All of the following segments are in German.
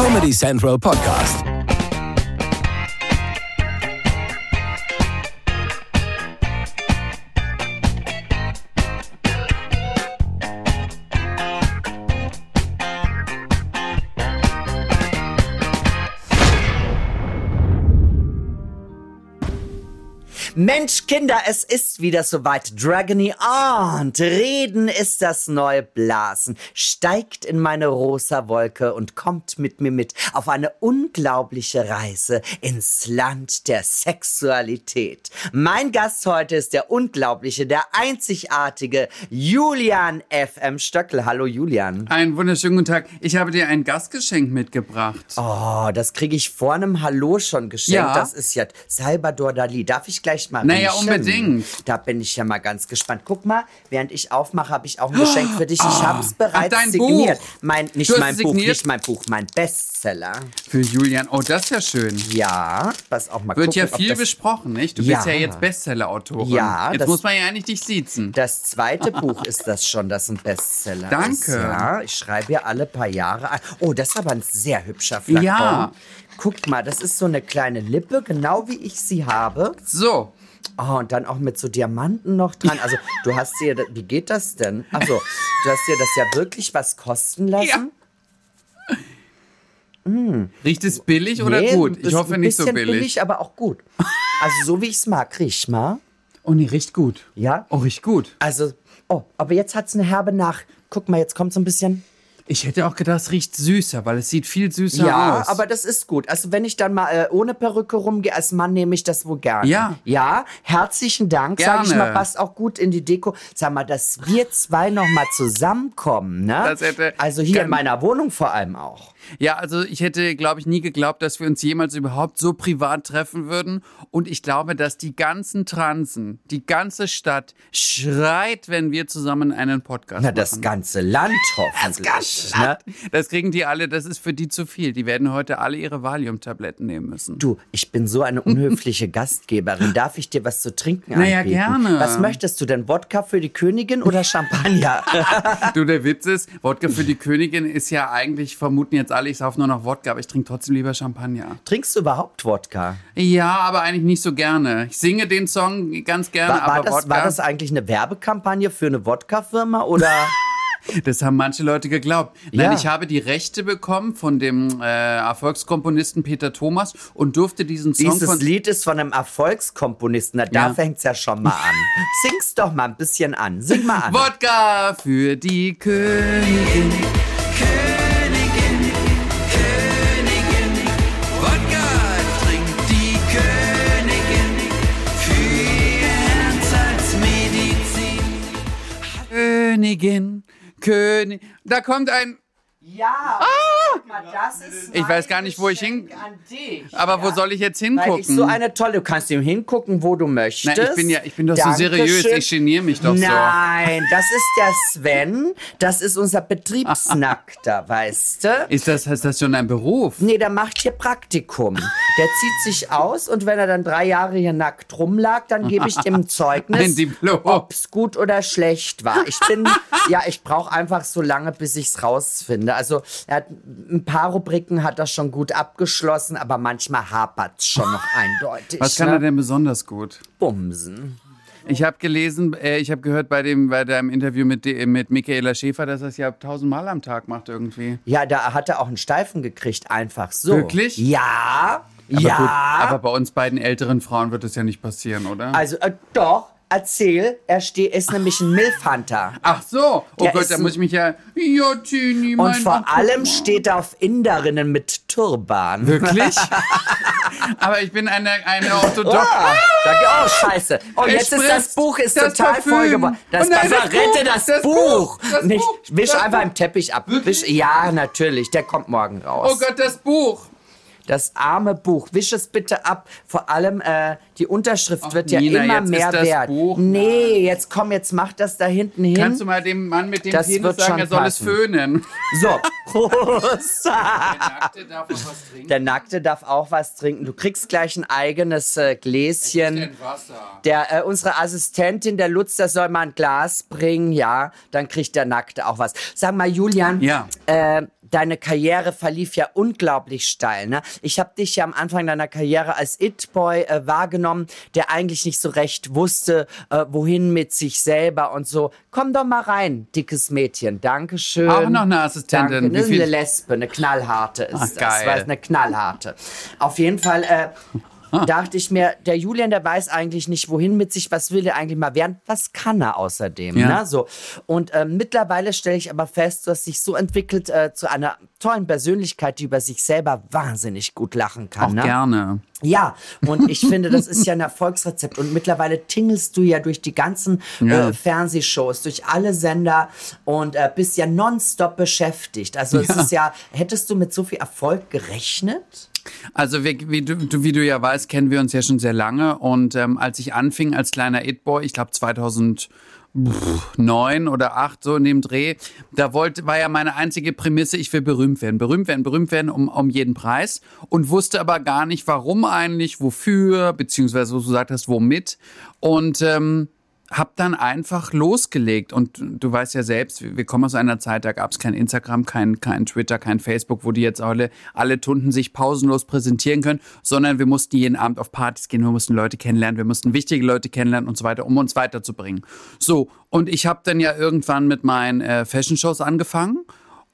Comedy Central Podcast. Mensch, Kinder, es ist wieder soweit. Dragony und Reden ist das neue Blasen. Steigt in meine rosa Wolke und kommt mit mir mit auf eine unglaubliche Reise ins Land der Sexualität. Mein Gast heute ist der unglaubliche, der einzigartige Julian FM Stöckel. Hallo Julian. Einen wunderschönen guten Tag. Ich habe dir ein Gastgeschenk mitgebracht. Oh, das kriege ich vor einem Hallo schon geschenkt. Ja. Das ist ja Salvador Dali. Darf ich gleich mal Naja, riechen? unbedingt. Da bin ich ja mal ganz gespannt. Guck mal, während ich aufmache, habe ich auch ein Geschenk für dich. Ich habe es bereits Ah. dein signiert. Buch. Mein, nicht mein Buch, signiert? nicht mein Buch, mein Bestseller. Für Julian. Oh, das ist ja schön. Ja, pass auch mal Wird gucken, ja viel besprochen, nicht? Du Ja. bist ja jetzt Bestseller-Autorin. Ja, Jetzt das- muss man ja eigentlich dich siezen. das zweite Buch ist das schon, das ein Bestseller ist. Danke. Ja, ich schreibe ja alle paar Jahre ein. Oh, das ist aber ein sehr hübscher Flakon. Ja. Guck mal, das ist so eine kleine Lippe, genau wie ich sie habe. So. Oh, und dann auch mit so Diamanten noch dran. Also, du hast dir, wie geht das denn? Also, du hast dir das ja wirklich was kosten lassen? Riecht es billig oder Nee, gut? Ich hoffe ein nicht so bisschen billig. aber auch gut. Also, so wie ich es mag. Riech mal. Oh, nee, riecht gut. Ja? Oh, riecht gut. Also, oh, aber jetzt hat es eine herbe nach. Guck mal, jetzt kommt so ein bisschen. Ich hätte auch gedacht, es riecht süßer, weil es sieht viel süßer Ja, aus. aber das ist gut. Also wenn ich dann mal äh, ohne Perücke rumgehe, als Mann nehme ich das wohl gerne. Ja. Ja, herzlichen Dank, sage ich mal, passt auch gut in die Deko. Sag mal, dass wir zwei noch mal zusammenkommen, ne? Das hätte- also hier in meiner Wohnung vor allem auch. Ja, also ich hätte, glaube ich, nie geglaubt, dass wir uns jemals überhaupt so privat treffen würden. Und ich glaube, dass die ganzen Transen, die ganze Stadt schreit, wenn wir zusammen einen Podcast Na, das machen. ganze Land hoffentlich. ganze ne? Land. Das kriegen die alle, das ist für die zu viel. Die werden heute alle ihre Valium-Tabletten nehmen müssen. Du, ich bin so eine unhöfliche Gastgeberin. Darf ich dir was zu trinken Naja, anbieten? gerne. Was möchtest du denn? Wodka für die Königin oder Champagner? Du, der Witz ist, Wodka für die Königin ist ja eigentlich, vermuten jetzt alle, ich sauf nur noch Wodka, aber ich trinke trotzdem lieber Champagner. Trinkst du überhaupt Wodka? Ja, aber eigentlich nicht so gerne. Ich singe den Song ganz gerne, War, war, aber das, Wodka, war das eigentlich eine Werbekampagne für eine Wodka-Firma oder? das haben manche Leute geglaubt. Nein, Ja. ich habe die Rechte bekommen von dem äh, Erfolgskomponisten Peter Thomas und durfte diesen Song Dieses. Lied ist von einem Erfolgskomponisten. Na, da Ja. fängt's ja schon mal an. Sing's doch mal ein bisschen an. Sing mal an. Wodka für die. Königin, Königin, König. Da kommt ein. Ja, mal, das ist Ich weiß gar nicht, wo ich hin- an dich. Aber wo soll ich jetzt Weil hingucken? ich so eine tolle, du kannst ihm hingucken, wo du möchtest. Na, ich bin ja, ich bin doch so seriös. Dankeschön. Ich geniere mich doch so. Nein, das ist der Sven. Das ist unser Betriebsnackter, weißt du? Ist das, ist das schon ein Beruf? Nee, der macht hier Praktikum. Der zieht sich aus und wenn er dann drei Jahre hier nackt rumlag, dann gebe ich ihm ein Zeugnis, Diplom. ob's gut oder schlecht war. Ich bin, ja, ich brauche einfach so lange, bis ich's rausfinde. Also er hat ein paar Rubriken hat er schon gut abgeschlossen, aber manchmal hapert's schon noch eindeutig. Was kann ne? er denn besonders gut? Bumsen. Ich habe gelesen, äh, ich habe gehört bei dem bei deinem Interview mit mit Michaela Schäfer, dass er es ja tausendmal am Tag macht irgendwie. Ja, da hat er auch einen Steifen gekriegt, einfach so. Wirklich? Ja. Aber ja. gut, aber bei uns beiden älteren Frauen wird das ja nicht passieren, oder? also äh, doch, erzähl, er steht, ist nämlich ein Milfhunter. Ach so, oh Der Gott, da muss ich mich ja. Ja, Tini, Und vor allem steht er auf Inderinnen mit Turban. Wirklich? aber ich bin eine, eine orthodoxe. Da, oh, scheiße. Oh, jetzt ist das Buch ist das total Parfüm. voll geworden. Das, Oh nein, das, rette Buch, das, das Buch. Buch, das Nicht, Buch, wisch das einfach Buch. im Teppich ab. Wisch, ja, natürlich. Der kommt morgen raus. Oh Gott, das Buch. Das arme Buch. Wisch es bitte ab. Vor allem äh, die Unterschrift Ach, wird ja Nina, immer mehr das wert. Buch- Nee, jetzt komm, jetzt mach das da hinten hin. Kannst du mal dem Mann mit dem Das Penis sagen, er soll passen. es föhnen? So. Prost. Nackte darf auch was trinken. Der Nackte darf auch was trinken. Du kriegst gleich ein eigenes äh, Gläschen. Der, äh, unsere Assistentin, der Lutz, der soll mal ein Glas bringen, ja, dann kriegt der Nackte auch was. Sag mal, Julian, Ja. äh, deine Karriere verlief ja unglaublich steil. Ne? Ich habe dich ja am Anfang deiner Karriere als It-Boy äh, wahrgenommen, der eigentlich nicht so recht wusste, äh, wohin mit sich selber und so. Komm doch mal rein, dickes Mädchen. Dankeschön. Auch noch eine Assistentin. Danke. Wie viel- eine Lesbe, eine knallharte ist Ach, das. geil. War eine knallharte. Auf jeden Fall äh, Ah. dachte ich mir, der Julian, der weiß eigentlich nicht, wohin mit sich, was will der eigentlich mal werden, was kann er außerdem. Ja. Ne? So. Und ähm, mittlerweile stelle ich aber fest, du hast dich so entwickelt äh, zu einer tollen Persönlichkeit, die über sich selber wahnsinnig gut lachen kann. Auch ne? gerne. Ja, und ich finde, das ist ja ein Erfolgsrezept. Und mittlerweile tingelst du ja durch die ganzen Ja. äh, Fernsehshows, durch alle Sender und äh, bist ja nonstop beschäftigt. Also es Ja. ist ja, hättest du mit so viel Erfolg gerechnet? Also wie, wie, du, wie du ja weißt, kennen wir uns ja schon sehr lange. Und ähm, als ich anfing als kleiner It-Boy, ich glaube 2009 oder 8 so in dem Dreh, da wollte, war ja meine einzige Prämisse, ich will berühmt werden. Berühmt werden, berühmt werden um, um jeden Preis. Und wusste aber gar nicht, warum eigentlich, wofür, beziehungsweise, was du gesagt hast, womit. Und ähm, hab dann einfach losgelegt. Und du weißt ja selbst, wir wir kommen aus einer Zeit, da gab es kein Instagram, kein, kein Twitter, kein Facebook, wo die jetzt alle, alle Tunden sich pausenlos präsentieren können, sondern wir mussten jeden Abend auf Partys gehen, wir mussten Leute kennenlernen, wir mussten wichtige Leute kennenlernen und so weiter, um uns weiterzubringen. So, und ich habe dann ja irgendwann mit meinen äh, Fashion-Shows angefangen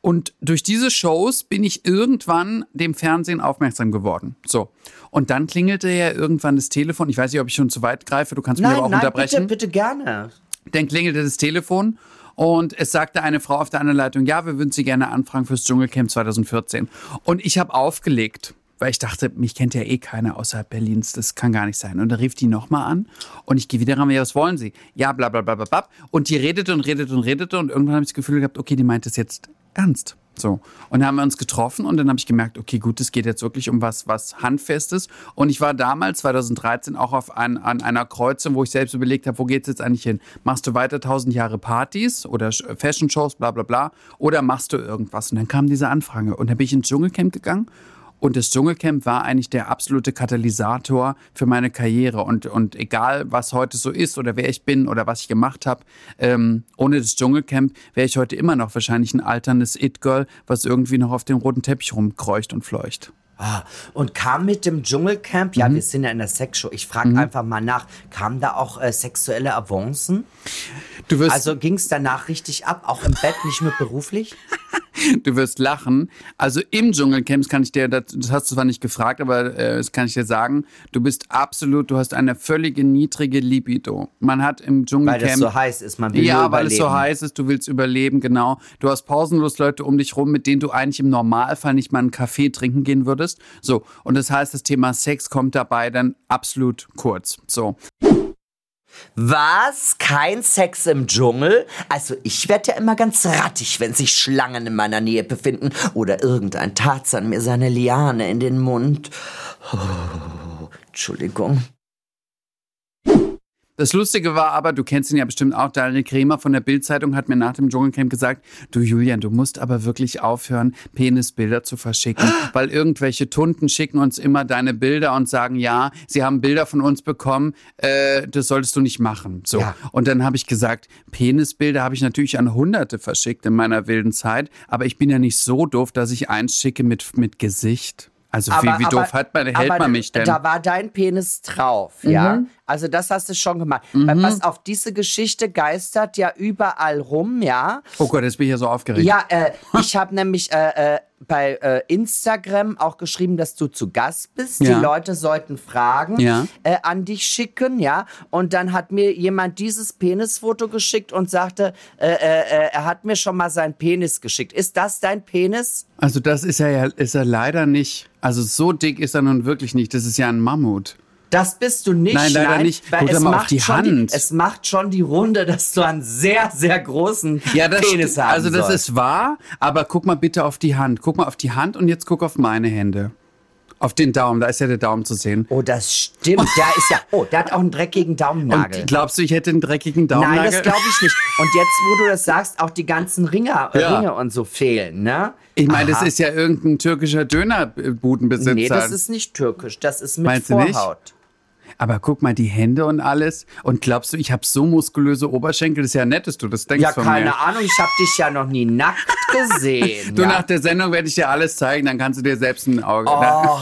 und durch diese Shows bin ich irgendwann dem Fernsehen aufmerksam geworden. So. Und dann klingelte ja irgendwann das Telefon. Ich weiß nicht, ob ich schon zu weit greife. Du kannst mich aber auch nein, unterbrechen. bitte, bitte gerne. Dann klingelte das Telefon und es sagte eine Frau auf der anderen Leitung, ja, wir würden Sie gerne anfragen fürs Dschungelcamp 2014. Und ich habe aufgelegt, weil ich dachte, mich kennt ja eh keiner außerhalb Berlins, das kann gar nicht sein. Und da rief die nochmal an und ich gehe wieder ran, ja, was wollen Sie? Ja, bla bla bla bla bla. Und die redete und redete und redete und irgendwann habe ich das Gefühl gehabt, okay, die meint es jetzt ernst. So. Und dann haben wir uns getroffen und dann habe ich gemerkt, okay, gut, es geht jetzt wirklich um was, was Handfestes. Und ich war damals, 2013, auch auf ein, an einer Kreuzung, wo ich selbst überlegt habe, wo geht's jetzt eigentlich hin? Machst du weiter tausend Jahre Partys oder Fashion-Shows, bla bla bla, oder machst du irgendwas? Und dann kam diese Anfrage. Und dann bin ich ins Dschungelcamp gegangen und das Dschungelcamp war eigentlich der absolute Katalysator für meine Karriere. Und, und egal, was heute so ist oder wer ich bin oder was ich gemacht habe, ähm, ohne das Dschungelcamp wäre ich heute immer noch wahrscheinlich ein alterndes It-Girl, was irgendwie noch auf dem roten Teppich rumkreucht und fleucht. Ah, Und kam mit dem Dschungelcamp, Mhm. ja, wir sind ja in der Sexshow, ich frage einfach mal nach, kamen da auch äh, sexuelle Avancen? Du wirst, Also ging es danach richtig ab, auch im Bett, nicht nur beruflich? du wirst lachen. Also im Dschungelcamp, kann ich dir, das, das hast du zwar nicht gefragt, aber äh, das kann ich dir sagen, du bist absolut, du hast eine völlige niedrige Libido. Man hat im Weil Dschungelcamp... das so heiß ist, man will Ja, weil es so heiß ist, du willst überleben, genau. Du hast pausenlos Leute um dich rum, mit denen du eigentlich im Normalfall nicht mal einen Kaffee trinken gehen würdest. So, und das heißt, das Thema Sex kommt dabei dann absolut kurz. So. Was? Kein Sex im Dschungel? Also ich werde ja immer ganz rattig, wenn sich Schlangen in meiner Nähe befinden oder irgendein Tarzan mir seine Liane in den Mund. Oh, Entschuldigung. Das Lustige war aber, du kennst ihn ja bestimmt auch, Daniel Kremer von der Bild-Zeitung hat mir nach dem Dschungelcamp gesagt, du Julian, du musst aber wirklich aufhören, Penisbilder zu verschicken, weil irgendwelche Tunden schicken uns immer deine Bilder und sagen, ja, sie haben Bilder von uns bekommen, äh, das solltest du nicht machen. So. Ja. Und dann habe ich gesagt, Penisbilder habe ich natürlich an Hunderte verschickt in meiner wilden Zeit, aber ich bin ja nicht so doof, dass ich eins schicke mit, mit Gesicht. Also wie, wie doof hat man, hält aber man mich denn? Mhm. Da war dein Penis drauf, ja. Also das hast du schon gemacht. Weil pass auf, diese Geschichte geistert ja überall rum, ja. oh Gott, jetzt bin ich ja so aufgeregt. Ja, äh, ich habe nämlich äh, äh, bei äh, Instagram auch geschrieben, dass du zu Gast bist. Ja. Die Leute sollten Fragen Ja. äh, an dich schicken, ja. Und dann hat mir jemand dieses Penisfoto geschickt und sagte, äh, äh, äh, er hat mir schon mal seinen Penis geschickt. Ist das dein Penis? Also das ist er ja ist er leider nicht. Also so dick ist er nun wirklich nicht. Das ist ja ein Mammut. Das bist du nicht. Nein, leider nicht. Weil Guck es mal auf macht die schon Hand. es macht schon die Runde, dass du einen sehr, sehr großen Ja, das Penis stimmt. haben Also das sollst. ist wahr, aber guck mal bitte auf die Hand. Guck mal auf die Hand und jetzt guck auf meine Hände. Auf den Daumen, da ist ja der Daumen zu sehen. Oh, das stimmt. Der ist ja. Oh, der hat auch einen dreckigen Daumennagel. Und glaubst du, ich hätte einen dreckigen Daumennagel? Nein, das glaube ich nicht. Und jetzt, wo du das sagst, auch die ganzen Ringer, äh, Ja. Ringe und so fehlen, ne? Ich meine, das ist ja irgendein türkischer Dönerbudenbesitzer. Nee, das ist nicht türkisch. Das ist mit Meinst? Vorhaut. Aber guck mal, die Hände und alles. Und glaubst du, ich habe so muskulöse Oberschenkel? Das ist ja nett, dass du das denkst Ja, von keine mir. Ahnung, ich habe dich ja noch nie nackt gesehen. Du, ja. nach der Sendung werde ich dir alles zeigen, dann kannst du dir selbst ein Auge... Oh,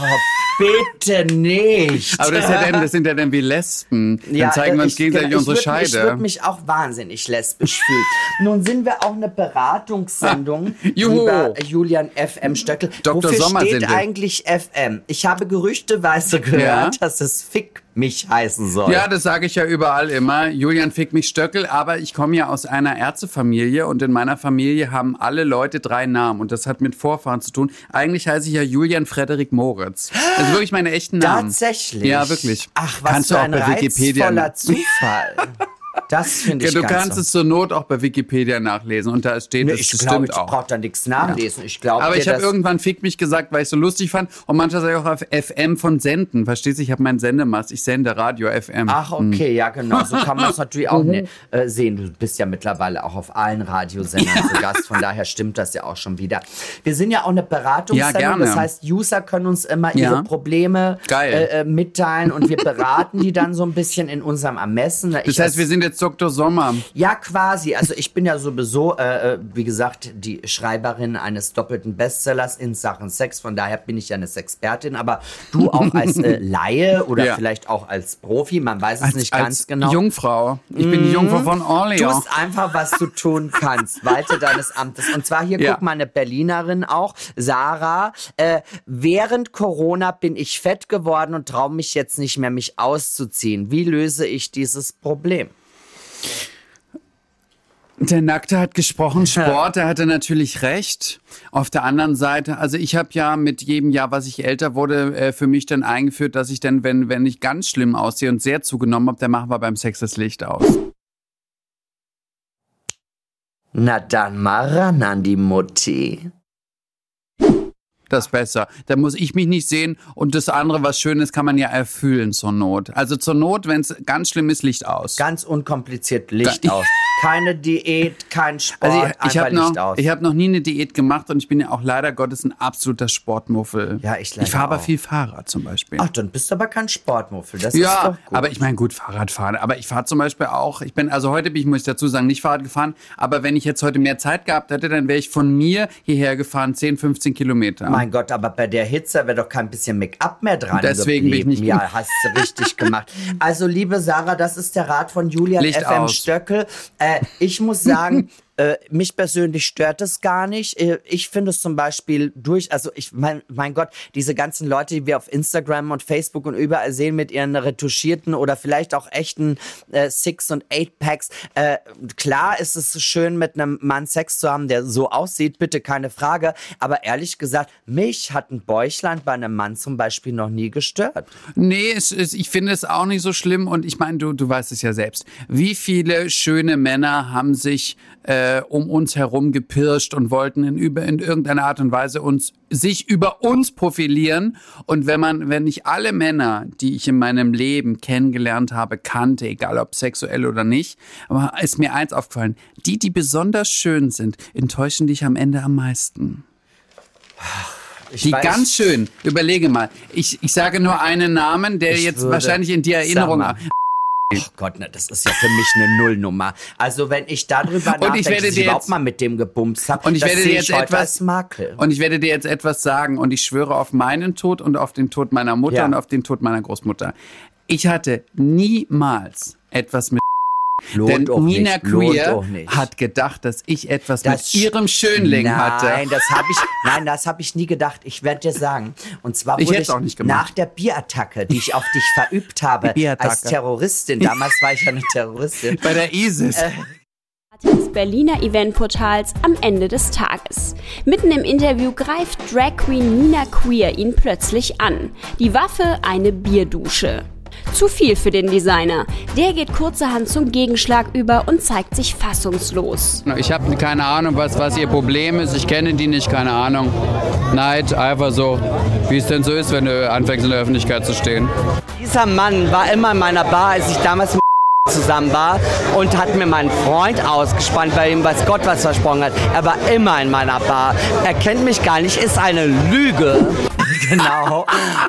bitte nicht. Aber das, ist ja dann, das sind ja dann wie Lesben. Dann Ja, zeigen wir uns ich- gegenseitig genau, unsere ich würd, Ich Scheide. würde mich auch wahnsinnig lesbisch fühlen. Nun sind wir auch eine Beratungssendung, Juhu. lieber Julian FM Stöckel. Dr. Wofür Sommer steht eigentlich FM? Ich habe gerüchteweise gehört, Ja. dass es Fick mich heißen soll. Ja, das sage ich ja überall immer. Julian fickt mich Stöckel, aber ich komme ja aus einer Ärztefamilie und in meiner Familie haben alle Leute drei Namen und das hat mit Vorfahren zu tun. Eigentlich heiße ich ja Julian Frederik Moritz. Das ist wirklich meine echten Namen. Tatsächlich. Ja, wirklich. Ach, was Kannst für du auch ein bei Wikipedia reizvoller Zufall. Das finde Ja, ich du ganz kannst so. es zur Not auch bei Wikipedia nachlesen und da steht Nee, es ich bestimmt glaube, ich auch. brauche da nichts nachlesen. Ich glaube, Aber ich habe das- irgendwann Fick mich gesagt, weil ich so lustig fand. Und manchmal sage ich auch auf FM von Senden. Verstehst du? Ich habe meinen Sendemast. Ich sende Radio FM. Ach, okay, ja, genau. So kann man es natürlich auch Mhm. ne, äh, sehen. Du bist ja mittlerweile auch auf allen Radiosendern zu Gast, von daher stimmt das ja auch schon wieder. Wir sind ja auch eine Beratungssendung, Ja, das heißt, User können uns immer Ja. ihre Probleme äh, äh, mitteilen und wir beraten die dann so ein bisschen in unserem Ermessen. Das Ich heißt, wir sind jetzt Dr. Sommer. ja, quasi. Also ich bin ja sowieso, äh, äh, wie gesagt, die Schreiberin eines doppelten Bestsellers in Sachen Sex. Von daher bin ich ja eine Sexpertin. Aber du auch als äh, Laie oder Ja. vielleicht auch als Profi, man weiß es nicht ganz als genau. Jungfrau. Ich bin die Jungfrau von Orleans. Tust einfach, was du tun kannst. Walte deines Amtes. Und zwar hier, Ja. guck mal, eine Berlinerin auch, Sarah. Äh, während Corona bin ich fett geworden und traue mich jetzt nicht mehr, mich auszuziehen. Wie löse ich dieses Problem? Der Nackte hat gesprochen, Sport, der hatte natürlich recht. Auf der anderen Seite, also ich habe ja mit jedem Jahr, was ich älter wurde, äh, für mich dann eingeführt, dass ich dann, wenn, wenn ich ganz schlimm aussehe und sehr zugenommen habe, dann machen wir beim Sex das Licht aus. Na dann mal ran an die Mutti. Das besser. Da muss ich mich nicht sehen und das andere, was schön ist, kann man ja erfüllen zur Not. Also zur Not, wenn es ganz schlimm ist, Licht aus. Ganz unkompliziert Licht aus. Keine Diät, kein Sport, Also ich, ich habe noch, ich hab noch nie eine Diät gemacht und ich bin ja auch leider Gottes ein absoluter Sportmuffel. Ja, ich leider Ich fahre aber viel Fahrrad zum Beispiel. Ach, dann bist du aber kein Sportmuffel. Das ist Ja, doch gut. aber ich meine, gut, Fahrrad fahren. Aber ich fahre zum Beispiel auch, ich bin, also heute bin ich, muss ich dazu sagen, nicht Fahrrad gefahren. Aber wenn ich jetzt heute mehr Zeit gehabt hätte, dann wäre ich von mir hierher gefahren, 10, 15 Kilometer. Mein Gott, aber bei der Hitze wäre doch kein bisschen Make-up mehr dran Deswegen bin ich geblieben. nicht- Ja, hast du richtig gemacht. Also, liebe Sarah, das ist der Rat von Julian Licht FM aus. Stöckel. Äh, ich muss sagen, äh, mich persönlich stört es gar nicht. Äh, Ich finde es zum Beispiel durch, also ich mein, mein Gott, diese ganzen Leute, die wir auf Instagram und Facebook und überall sehen mit ihren retuschierten oder vielleicht auch echten äh, Six- und Eight-Packs. Äh, klar ist es schön, mit einem Mann Sex zu haben, der so aussieht, bitte keine Frage. Aber ehrlich gesagt, mich hat ein Bäuchlein bei einem Mann zum Beispiel noch nie gestört. Nee, es ist, ich finde es auch nicht so schlimm und ich meine, du, du weißt es ja selbst. Wie viele schöne Männer haben sich äh, um uns herum gepirscht und wollten in, über, in irgendeiner Art und Weise uns, sich über uns profilieren. Und wenn man, wenn ich alle Männer, die ich in meinem Leben kennengelernt habe, kannte, egal ob sexuell oder nicht, aber ist mir eins aufgefallen, die, die besonders schön sind, enttäuschen dich am Ende am meisten. Ich Die weiß- ganz schön, überlege mal. Ich, ich sage nur einen Namen, der Ich jetzt wahrscheinlich in die Erinnerung. Ach Gott, ne, das ist ja für mich eine Nullnummer. Also wenn ich darüber nachdenke, ich werde dass ich überhaupt mal mit dem gebumst habe, Und ich werde dir jetzt etwas- Makel. Und ich werde dir jetzt etwas sagen und ich schwöre auf meinen Tod und auf den Tod meiner Mutter Ja. und auf den Tod meiner Großmutter. Ich hatte niemals etwas mit Lohnt denn auch Nina nicht, lohnt Queer auch nicht. hat gedacht, dass ich etwas Das mit ihrem Schönling nein, hatte. das habe ich, nein, das habe ich nie gedacht. Ich werde dir sagen. Und zwar Ich wurde nicht gemacht. nach der Bierattacke, die ich auf dich verübt habe, als Terroristin. Damals war ich ja eine Terroristin. Bei der ISIS. Äh, des Berliner Eventportals am Ende des Tages. Mitten im Interview greift Drag Queen Nina Queer ihn plötzlich an. Die Waffe eine Bierdusche. Zu viel für den Designer. Der geht kurzerhand zum Gegenschlag über und zeigt sich fassungslos. Ich habe keine Ahnung, was, was ihr Problem ist. Ich kenne die nicht, keine Ahnung. Neid, einfach so, wie es denn so ist, wenn du anfängst in der Öffentlichkeit zu stehen. Dieser Mann war immer in meiner Bar, als ich damals mit zusammen war und hat mir meinen Freund ausgespannt, bei ihm weiß Gott was versprochen hat. Er war immer in meiner Bar. Er kennt mich gar nicht, ist eine Lüge. genau.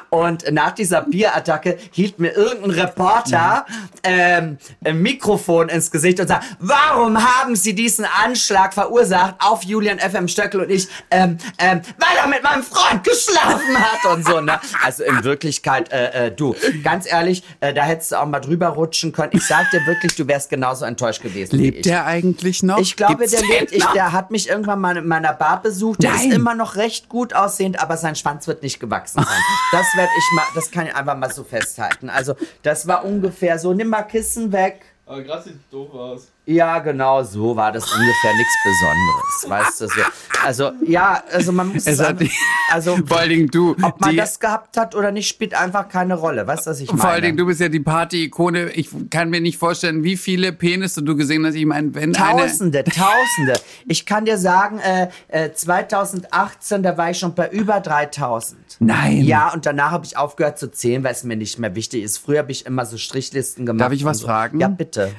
Und nach dieser Bierattacke hielt mir irgendein Reporter ähm, ein Mikrofon ins Gesicht und sagt, warum haben Sie diesen Anschlag verursacht auf Julian FM Stöckel und ich, ähm, ähm, weil er mit meinem Freund geschlafen hat und so. Ne? Also in Wirklichkeit, äh, äh, du, ganz ehrlich, äh, da hättest du auch mal drüber rutschen können. Ich sag dir wirklich, du wärst genauso enttäuscht gewesen Lebt der eigentlich noch? Ich glaube, Gibt's der lebt. Ich, der hat mich irgendwann mal in meiner Bar besucht. Der Nein. ist immer noch recht gut aussehend, aber sein Schwanz wird nicht gewachsen sein. Das werde ich mal, das kann ich einfach mal so festhalten. Also, das war ungefähr so. Nimm mal Kissen weg. Aber gerade sieht doof aus. Ja, genau so war das ungefähr nichts Besonderes. Weißt du so. Also, ja, also man muss Es sagen, also, Vor allen Dingen du. ob man die, das gehabt hat oder nicht, spielt einfach keine Rolle. Weißt du, was ich meine? vor allen Dingen, du bist ja die Party-Ikone. Ich kann mir nicht vorstellen, wie viele Penisse du gesehen hast. Ich meine, wenn eine... Tausende, Tausende. Ich kann dir sagen, äh, äh, 2018, da war ich schon bei über 3000. Nein. Ja, und danach habe ich aufgehört zu zählen, weil es mir nicht mehr wichtig ist. Früher habe ich immer so Strichlisten gemacht. Darf ich was so. fragen? Ja, bitte.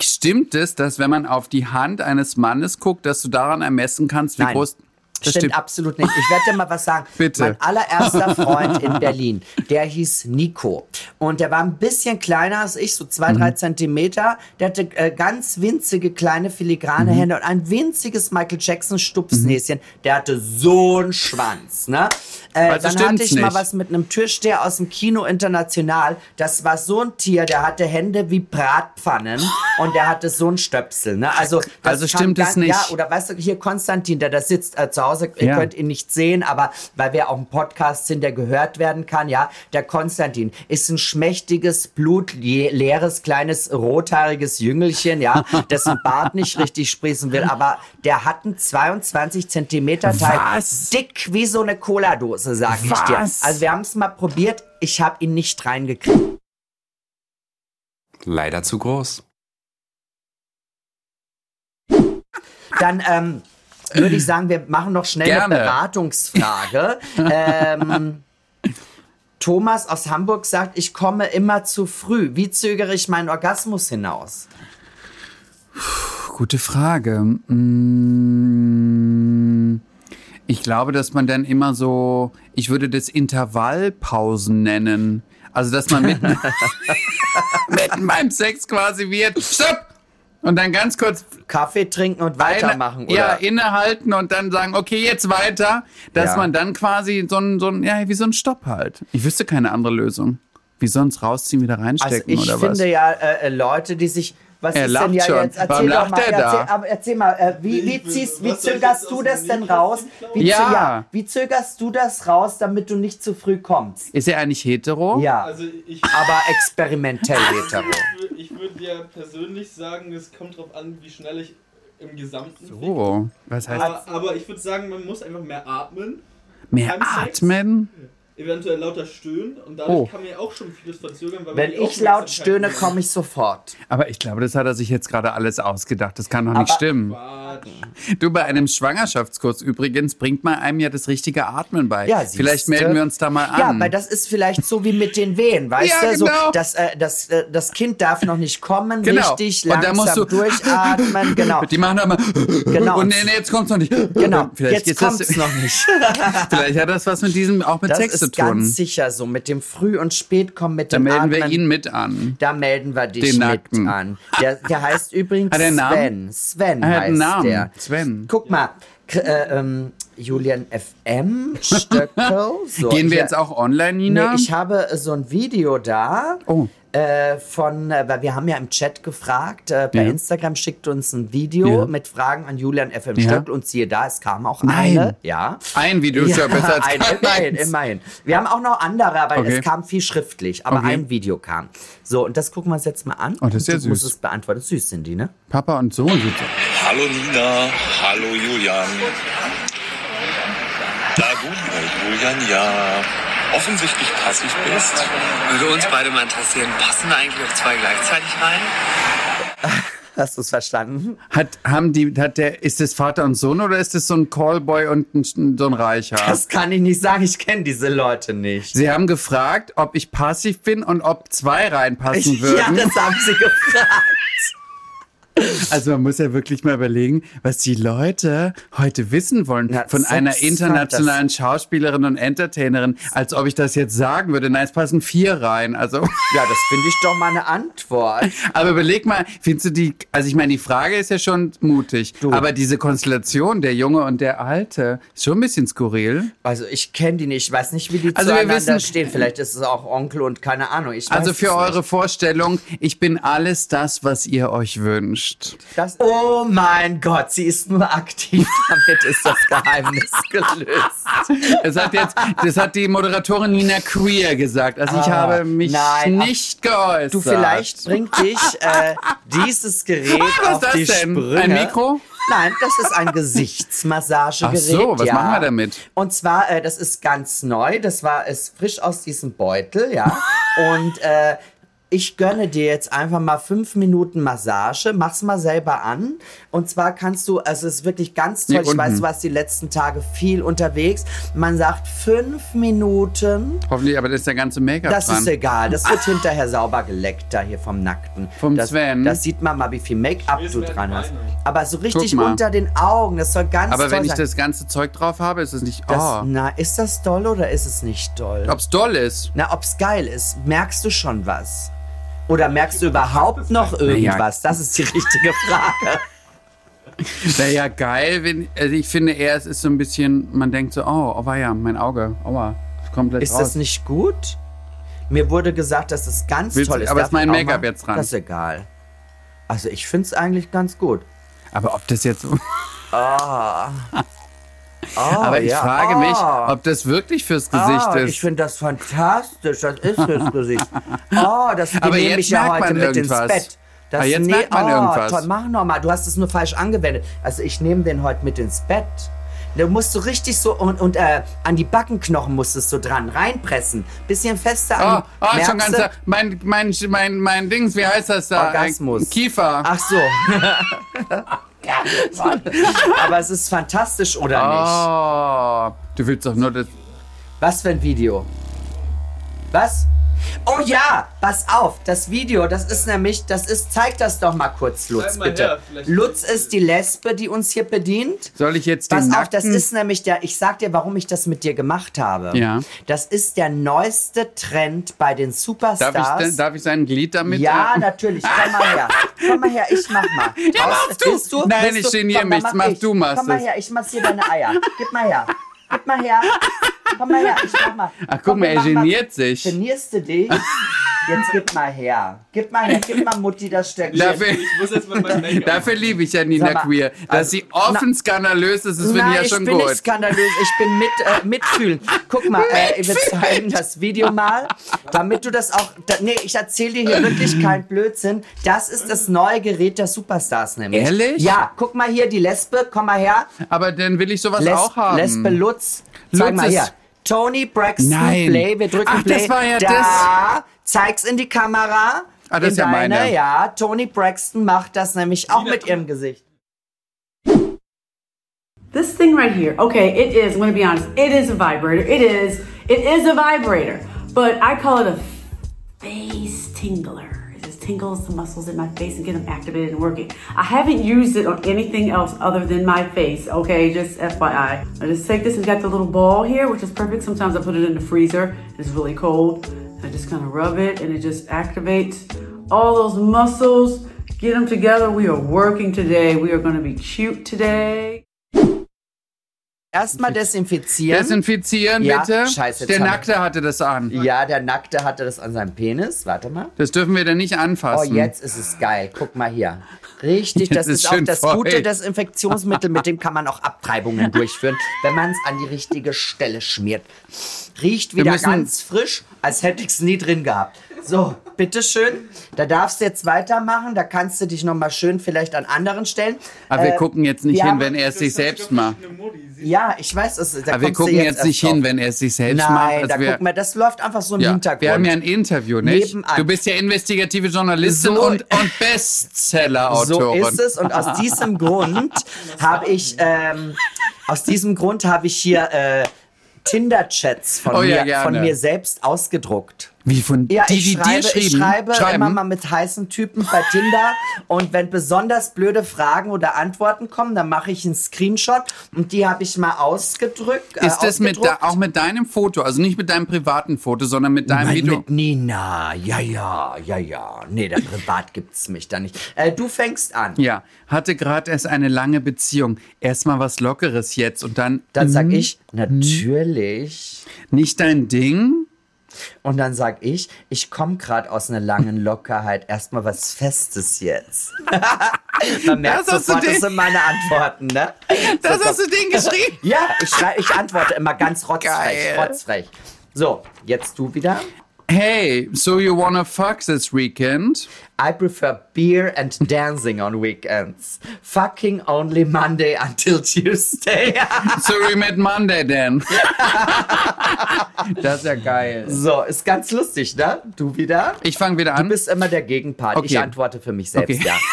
Stimmt es, dass wenn man auf die Hand eines Mannes guckt, dass du daran ermessen kannst, wie Nein. groß... Das Stimmt, absolut nicht. Ich werde dir mal was sagen. Bitte. Mein allererster Freund in Berlin, der hieß Nico. Und der war ein bisschen kleiner als ich, so zwei, Mhm. drei Zentimeter. Der hatte äh, ganz winzige, kleine, filigrane Mhm. Hände und ein winziges Michael Jackson-Stupsnäschen. Der hatte so einen Schwanz. Ne? Äh, Also dann hatte ich mal nicht. was mit einem Türsteher aus dem Kino International. Das war so ein Tier, der hatte Hände wie Bratpfannen und der hatte so einen Stöpsel. Ne? Also, das Also stimmt es nicht. Ja, oder weißt du, hier Konstantin, der da sitzt äh, zu Hause, ihr Ja. könnt ihn nicht sehen, aber weil wir auch ein Podcast sind, der gehört werden kann, ja, der Konstantin ist ein schmächtiges, blutleeres, kleines, rothaariges Jüngelchen, ja, dessen Bart nicht richtig sprießen will, aber der hat einen 22 Zentimeter Teil, Was? dick wie so eine Cola-Dose, sag ich dir. Was? Also wir haben es mal probiert, ich habe ihn nicht reingekriegt. Leider zu groß. Dann ähm, würde ich sagen, wir machen noch schnell Gerne. eine Beratungsfrage. ähm, Thomas aus Hamburg sagt, ich komme immer zu früh. Wie zögere ich meinen Orgasmus hinaus? Gute Frage. Mm, Ich glaube, dass man dann immer so, ich würde das Intervallpausen nennen. Also, dass man mitten, mitten beim Sex quasi wird, stopp! Und dann ganz kurz Kaffee trinken und weitermachen, eine, ja, oder? innehalten und dann sagen, okay, jetzt weiter, dass Ja. man dann quasi so ein, so ein, ja, wie so ein Stopp halt. Ich wüsste keine andere Lösung. Wie sonst rausziehen, wieder also reinstecken ich oder finde was? ja äh, äh, Leute, die sich was Er ist lacht denn ja schon. jetzt? Erzähl Warum doch lacht mal, er da? Erzähl, aber erzähl mal, äh, wie, wie, Ich ziehst, wie ich zögerst du das denn raus? Wie, Ja. zö- ja. Wie zögerst du das raus, damit du nicht zu früh kommst? Ist er eigentlich hetero? Ja, Also ich, aber experimentell hetero. Dir persönlich sagen, es kommt drauf an, wie schnell ich im Gesamten fick. Oh, was heißt Aber, aber ich würde sagen, man muss einfach mehr atmen, mehr beim Sex? Eventuell lauter stöhnen und dadurch Oh. kann man ja auch schon vieles verzögern. Weil man Wenn ich laut stöhne, komme ich sofort. Aber ich glaube, das hat er sich jetzt gerade alles ausgedacht. Das kann doch nicht Aber- stimmen. Quatsch. Du, bei einem Schwangerschaftskurs übrigens bringt man einem ja das richtige Atmen bei. Ja, Vielleicht melden wir uns da mal Ja, an. weil das ist vielleicht so wie mit den Wehen, weißt Ja, du? So, genau. das, äh, das, äh, das Kind darf noch nicht kommen, Genau. richtig langsam musst du- durchatmen, genau. Die machen da mal. Genau. Und nee, nee, jetzt kommt's noch nicht. Genau, Vielleicht, jetzt ist kommt's das, noch nicht. vielleicht hat das was mit diesem, auch mit Das Sex zu tun. ganz sicher so. Mit dem Früh- und Spätkommen, mit Da dem melden wir Atmen, ihn mit an. Da melden wir dich Den mit an. Der, der heißt übrigens einen Namen? Sven. Sven Er heißt einen Namen. der. Sven. Guck mal, äh, ähm, Julian FM, Stöckel. So, Gehen wir hier- jetzt auch online, Nina? Nee, ich habe so ein Video da. Oh. Äh, von, äh, weil wir haben ja im Chat gefragt, äh, per Ja. Instagram schickt uns ein Video Ja. mit Fragen an Julian FM Ja. Stöckel und siehe da, es kam auch Nein. eine. Ja. Ein Video ist ja besser als ein, immerhin, immerhin. Wir haben auch noch andere, aber Okay. es kam viel schriftlich, aber Okay. ein Video kam. So, und das gucken wir uns jetzt mal an. Oh, das ist ja Und du musst süß. es beantworten. Süß sind die, ne? Papa und Sohn sind. Hallo Nina, hallo Julian. Da du, äh, Julian, ja offensichtlich passiv bist, Würde uns beide mal interessieren, passen eigentlich auch zwei gleichzeitig rein? Hast du es verstanden? Hat, haben die, hat der, ist das Vater und Sohn oder ist das so ein Callboy und ein, so ein Reicher? Das kann ich nicht sagen, ich kenne diese Leute nicht. Sie haben gefragt, ob ich passiv bin und ob zwei reinpassen Ja, würden. das haben sie gefragt. Also man muss ja wirklich mal überlegen, was die Leute heute wissen wollen Na, von einer internationalen Schauspielerin und Entertainerin, als ob ich das jetzt sagen würde. Nein, es passen vier rein. Also, Ja, das finde ich doch mal eine Antwort. aber überleg mal, findest du die? Also ich meine, die Frage ist ja schon mutig, Du. aber diese Konstellation, der Junge und der Alte, ist schon ein bisschen skurril. Also ich kenne die nicht, ich weiß nicht, wie die Also wir zueinander wissen- stehen. Vielleicht ist es auch Onkel und keine Ahnung. Also für eure. Vorstellung, ich bin alles das, was ihr euch wünscht. Das, oh mein Gott, sie ist nur aktiv. Damit ist das Geheimnis gelöst. Das hat jetzt, das hat die Moderatorin Nina Queer gesagt. Also ich Ah, habe mich nein, ach, nicht geäußert. Du, vielleicht bringt dich äh, dieses Gerät Was auf die denn? Sprünge. Ein Mikro? Nein, das ist ein Gesichtsmassagegerät. Ach so, was ja. machen wir damit? Und zwar, äh, das ist ganz neu. Das war ist frisch aus diesem Beutel, ja. Und äh, ich gönne dir jetzt einfach mal fünf Minuten Massage. Mach's mal selber an. Und zwar kannst du, also es ist wirklich ganz toll. Hier ich weiß, du warst die letzten Tage viel unterwegs. Man sagt fünf Minuten. Hoffentlich, aber da ist der ganze Make-up Das dran. ist egal. Das wird hinterher sauber geleckt da hier vom Nackten. Vom das, Sven. Das sieht man mal, wie viel Make-up du dran hast. Aber so richtig unter den Augen. Das soll ganz aber toll wenn ich sein. das ganze Zeug drauf habe, ist es nicht. Das, oh. Na, ist das doll oder ist es nicht doll? Ob's doll ist. Na, ob's geil ist, merkst du schon was? Oder merkst du überhaupt noch irgendwas? Das ist die richtige Frage. Wäre ja geil, wenn. Also ich finde eher, es ist so ein bisschen. Man denkt so, oh, oh ja, mein Auge. Aua. Kommt gleich Ist raus. das nicht gut? Mir wurde gesagt, dass es ganz Willst toll ist. aber ist mein Make-up jetzt dran? Das ist egal. Also ich find's eigentlich ganz gut. aber ob das jetzt. Oh, aber ich ja. frage oh. mich, ob das wirklich fürs Gesicht ah, ist. Ich finde das fantastisch. Das ist das Gesicht. Oh, das Aber nehme ich ja heute mit ins irgendwas. Bett. Das Ah, jetzt ne- merkt man oh, irgendwas. Toll, mach nochmal. Du hast es nur falsch angewendet. Also ich nehme den heute mit ins Bett. Du musst so richtig so und, und äh, an die Backenknochen musstest du dran reinpressen. Bisschen fester Oh, an. oh schon Merkst ganz. Mein, mein, mein, mein Dings, wie heißt das da? Orgasmus. Kiefer. Ach so. Aber es ist fantastisch, oder nicht? Oh, du willst doch nur das. Was für ein Video? Was? Oh ja, pass auf, das Video, das ist nämlich, das ist, zeig das doch mal kurz, Lutz, mal bitte. her, Lutz ist die Lesbe, die uns hier bedient. Soll ich jetzt Pass den auf, das ist nämlich der, ich sag dir, warum ich das mit dir gemacht habe. Ja. Das ist der neueste Trend bei den Superstars. Darf ich, denn- darf ich sein Glied damit? ja, äh, natürlich. Komm mal her. Komm mal her, ich mach mal. Ja, machst du. Du? Nein, Willst ich geniere mich. Mach ich. du, machst Komm mal her, ich massiere deine Eier. Gib mal her. Gib mal her. Komm mal her, ich mach mal. Ach, guck Komm, mal, er machen mal. geniert sich. Genierst du dich? Jetzt gib mal her. Gib mal her, gib mal Mutti das Stöckchen. Dafür, Ich muss jetzt mal mein Make-up. dafür liebe ich ja Nina mal, Queer. Dass also, sie offen skandalös ist, das finde ich ja ich schon bin gut. nicht skandalös, ich bin mit, äh, mitfühlen. Guck mal, äh, wir zeigen das Video mal, damit du das auch. Da, nee, ich erzähle dir hier wirklich keinen Blödsinn. Das ist das neue Gerät der Superstars nämlich. Ehrlich? Ja, guck mal hier, die Lesbe, komm mal her. Aber dann will ich sowas Les auch haben. Lesbe Lutz. Zeig Lutz mal ist- hier. Tony Braxton Nein. Play, wir drücken Ach, Play. das war ja da. Zeig's in die Kamera. Ah, das in ist ja deine, meine. Ja, Tony Braxton macht das nämlich auch mit ihrem Gesicht. This thing right here, okay, it is, I'm gonna be honest, it is a vibrator. It is, it is a vibrator. But I call it a face tingler. Tingles the muscles in my face and get them activated and working. I haven't used it on anything else other than my face, okay, just FYI. I just take this and got the little ball here, which is perfect. Sometimes I put it in the freezer, it's really cold. I just kind of rub it and it just activates all those muscles. Get them together. We are working today. We are going to be cute today. Erstmal desinfizieren. Desinfizieren, Ja, bitte. scheiße, Der Nackte hatte das an. Ja, der Nackte hatte das an seinem Penis. Warte mal. Das dürfen wir dann nicht Oh, anfassen. jetzt ist es geil. Guck mal hier. Richtig, Jetzt das ist auch das voll. gute Desinfektionsmittel. Mit dem kann man auch Abtreibungen durchführen, wenn man es an die richtige Stelle schmiert. Riecht wieder ganz frisch, als hätte ich es nie drin gehabt. So, bitteschön. Da darfst du jetzt weitermachen. Da kannst du dich nochmal schön vielleicht an anderen Stellen. Aber wir Äh, gucken jetzt nicht wir hin, wenn er es sich selbst macht. Ja, ich weiß, das, da Aber wir gucken jetzt, nicht hin, wenn er es sich selbst macht. Nein, Also da wir, guck mal, das läuft einfach so im ja, Hintergrund. wir haben ja ein Interview, nicht? Nebenan. Du bist ja investigative Journalistin So- und, und Bestseller-Autorin. So ist es und aus diesem Grund habe ich, ähm, aus diesem Grund habe ich hier äh, Tinder-Chats von, Oh ja, mir, von mir selbst ausgedruckt. Wie von Ja, die, ich die schreibe, dir ich schrieben? schreibe schreiben? immer mal mit heißen Typen bei Tinder und wenn besonders blöde Fragen oder Antworten kommen, dann mache ich einen Screenshot und die habe ich mal ausgedrückt. äh, Ist das mit auch mit deinem Foto, also nicht mit deinem privaten Foto, sondern mit deinem Nein, Video? mit Nina, ja, ja, ja, ja. Nee, da privat gibt's mich da nicht. Äh, du fängst an. Ja, hatte gerade erst eine lange Beziehung. Erstmal was Lockeres jetzt und dann. Dann sag mhm, ich, natürlich. Nicht dein Ding? Und dann sag ich, ich komme gerade aus einer langen Lockerheit. Erstmal was Festes jetzt. Man merkt Das sofort, das sind meine Antworten, ne? Das So, hast du denen geschrieben? Ja, ich, schrei, ich antworte immer ganz rotzfrech, Geil. rotzfrech. So, jetzt du wieder. Hey, so you wanna fuck this weekend? I prefer beer and dancing on weekends. Fucking only Monday until Tuesday. So we met Monday then. das ist ja geil. so, ist ganz lustig, ne? Du wieder? Ich fange wieder Du an. bist immer der Gegenpart. Okay. Ich antworte für mich selbst, Okay. ja.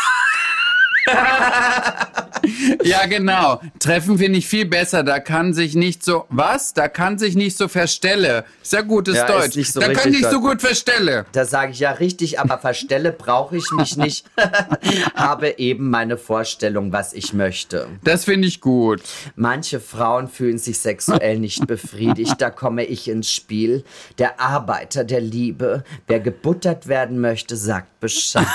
Ja, genau. Treffen wir nicht viel besser. Da kann sich nicht so. Was? Da kann sich nicht so verstelle. Ist ja gutes Ja, ist Deutsch. nicht so da kann nicht so gut verstelle. Da sage ich ja richtig, aber verstelle brauche ich mich nicht. Habe eben meine Vorstellung, was ich möchte. Das finde ich gut. Manche Frauen fühlen sich sexuell nicht befriedigt, da komme ich ins Spiel. Der Arbeiter der Liebe. Wer gebuttert werden möchte, sagt Bescheid.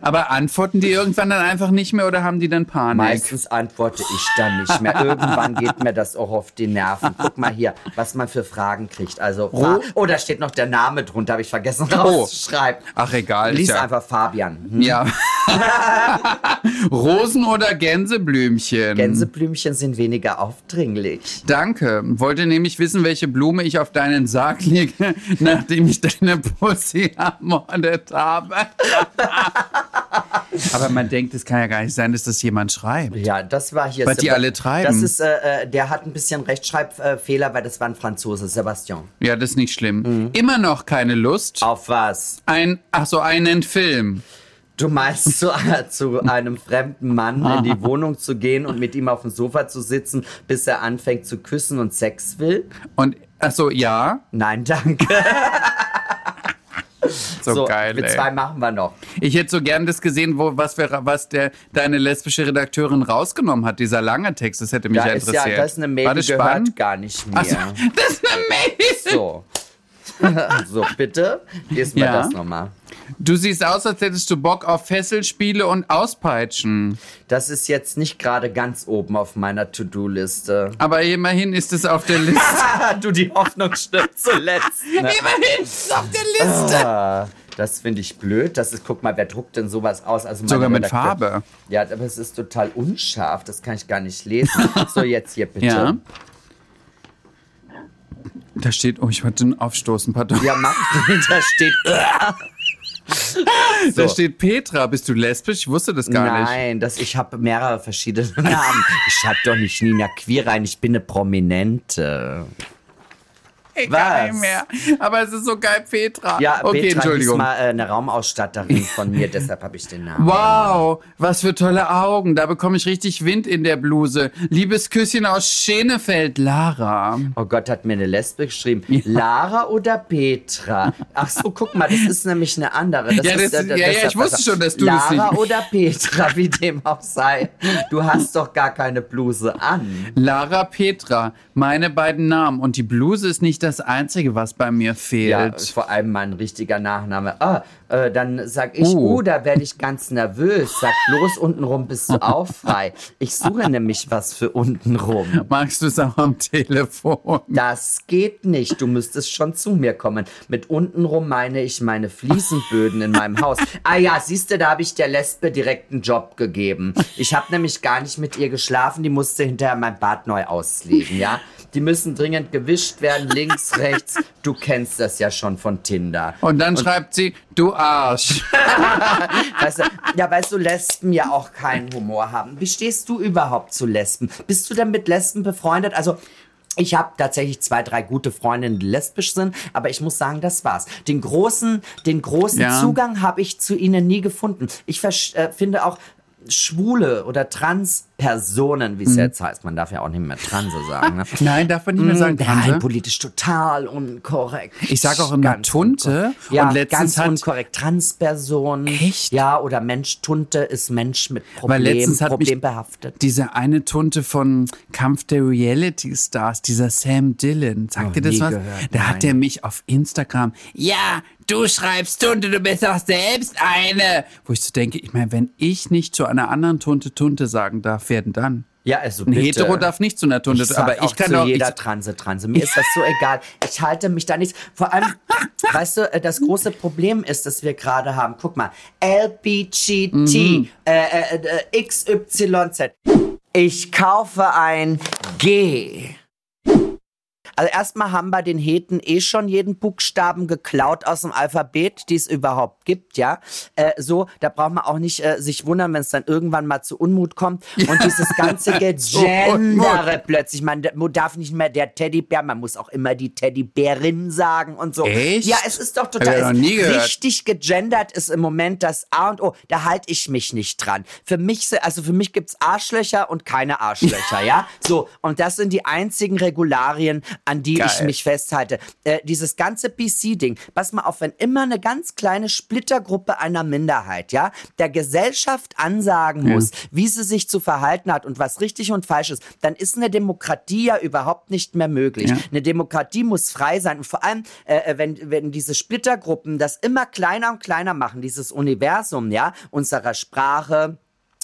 Aber antworten die irgendwann dann einfach nicht mehr oder haben die dann Panik? Meistens antworte ich dann nicht mehr. Irgendwann geht mir das auch auf die Nerven. Guck mal hier, was man für Fragen kriegt. Also, Fra oh, da steht noch der Name drunter, habe ich vergessen rauszuschreiben. Ach egal. Lies ja. einfach Fabian. Hm? Ja. Rosen oder Gänseblümchen? Gänseblümchen sind weniger aufdringlich. Danke. Wollte nämlich wissen, welche Blume ich auf deinen Sarg lege, nachdem ich deine Pussy ermordet habe. Aber man denkt, es kann ja gar nicht sein, dass das jemand schreibt. Ja, das war hier. Was die Seb- alle treiben. Das ist, äh, äh, der hat ein bisschen Rechtschreibfehler, weil das war ein Franzose, Sebastian. Ja, das ist nicht schlimm. Mhm. Immer noch keine Lust. Auf was? Ein, ach so, einen Film. Du meinst zu, zu einem fremden Mann in die Wohnung zu gehen und mit ihm auf dem Sofa zu sitzen, bis er anfängt zu küssen und Sex will? Und, ach so, ja. Nein, danke. So, geil, mit ey. zwei machen wir noch. Ich hätte so gern das gesehen, wo, was, wir, was der, deine lesbische Redakteurin rausgenommen hat. Dieser lange Text, das hätte mich Da ja ist interessiert. ja, das ist eine Mail, die das gehört gar nicht mehr. So, das ist eine Mail. So. so, bitte, lies mir Ja. das nochmal. Du siehst aus, als hättest du Bock auf Fesselspiele und Auspeitschen. Das ist jetzt nicht gerade ganz oben auf meiner To-Do-Liste. Aber immerhin ist es auf der Liste. du, die Hoffnung stirbt zuletzt. Ne? immerhin ist es auf der Liste. Ah, das finde ich blöd. Das ist, guck mal, wer druckt denn sowas aus? Also Sogar mit Redakteur- Farbe. Ja, aber es ist total unscharf. Das kann ich gar nicht lesen. So, jetzt hier bitte. Ja. Da steht, oh, ich wollte einen aufstoßen, pardon. Ja, mach. da steht. Da steht Petra. Bist du lesbisch? Ich wusste das gar nicht. Nein, das, ich habe mehrere verschiedene Namen. Ich schreibe doch nicht Nina Queer rein. Ich bin eine Prominente. Egal Was? mehr. Aber es ist so geil, Petra. Ja, okay, Petra Entschuldigung. ist mal äh, eine Raumausstatterin von mir, deshalb habe ich den Namen. Wow, was für tolle Augen. Da bekomme ich richtig Wind in der Bluse. Liebes Küsschen aus Schenefeld, Lara. Oh Gott, hat mir eine Lesbe geschrieben. Lara oder Petra? Ach so, guck mal, das ist nämlich eine andere. Das Ja, ist, das- ja, ja, ist ich wusste besser. schon, dass du das Lara nicht- oder Petra, wie dem auch sei. Du hast doch gar keine Bluse an. Lara Petra, meine beiden Namen. Und die Bluse ist nicht das Einzige, was bei mir Ja, fehlt. vor allem mein richtiger Nachname. Ah, äh, dann sag ich, Uh. oh, da werde ich ganz nervös. Sag bloß untenrum bist du auch frei. Ich suche nämlich was für untenrum. Magst du es auch am Telefon? Das geht nicht. Du müsstest schon zu mir kommen. Mit untenrum meine ich meine Fliesenböden in meinem Haus. Ah ja, siehst du, da habe ich der Lesbe direkt einen Job gegeben. Ich habe nämlich gar nicht mit ihr geschlafen. Die musste hinterher mein Bad neu auslegen, ja. Die müssen dringend gewischt werden, links, rechts. Du kennst das ja schon von Tinder. Und dann schreibt sie, du Arsch. Weißt du, ja, weißt du, Lesben ja auch keinen Humor haben. Wie stehst du überhaupt zu Lesben? Bist du denn mit Lesben befreundet? Also, ich habe tatsächlich zwei, drei gute Freundinnen, die lesbisch sind, aber ich muss sagen, das war's. Den großen, den großen Ja. Zugang habe ich zu ihnen nie gefunden. Ich äh, finde auch Schwule oder Trans Personen, wie es jetzt heißt. Man darf ja auch nicht mehr Transe sagen. Ne? Nein, darf man nicht mehr sagen, Mm, Transe? Nein, politisch total unkorrekt. Ich sage auch immer Ganz Tunte. Ja, und letztens ganz hat, unkorrekt. Transperson. Echt? Ja, oder Mensch, Tunte ist Mensch mit Problem, Weil letztens hat problembehaftet. diese eine Tunte von Kampf der Reality Stars, dieser Sam Dillon, sagt Noch dir das was? gehört, da nein. hat der mich auf Instagram, ja, du schreibst Tunte, du bist doch selbst eine. Wo ich so denke, ich meine, wenn ich nicht zu einer anderen Tunte Tunte sagen darf, wer denn dann? Ja, also Ein bitte. Hetero darf nicht zu einer Tunte, Ich aber ich auch kann zu doch jeder ich, Transe, Transe. Mir ist das so egal. Ich halte mich da nicht. Vor allem, weißt du, äh, das große Problem ist, dass wir gerade haben. Guck mal, LBGT, Mhm. äh, äh, äh, XYZ. Ich kaufe ein G. Also erstmal haben wir den Heten eh schon jeden Buchstaben geklaut aus dem Alphabet, die es überhaupt gibt, ja. Äh, so, da braucht man auch nicht äh, sich wundern, wenn es dann irgendwann mal zu Unmut kommt. Und dieses ganze Gegendere plötzlich. Man darf nicht mehr der Teddybär, man muss auch immer die Teddybärin sagen und so. Echt? Ja, es ist doch Hab ich total noch richtig gegendert ist im Moment das A und O. Da halte ich mich nicht dran. Für mich, also für mich gibt's Arschlöcher und keine Arschlöcher, ja. So, und das sind die einzigen Regularien, an die ich Geil. mich festhalte. Äh, dieses ganze PC-Ding, pass mal auf, wenn immer eine ganz kleine Splittergruppe einer Minderheit, ja, der Gesellschaft ansagen muss, wie sie sich zu verhalten hat und was richtig und falsch ist, dann ist eine Demokratie ja überhaupt nicht mehr möglich. Ja. Eine Demokratie muss frei sein und vor allem, äh, wenn, wenn diese Splittergruppen das immer kleiner und kleiner machen, dieses Universum, ja, unserer Sprache,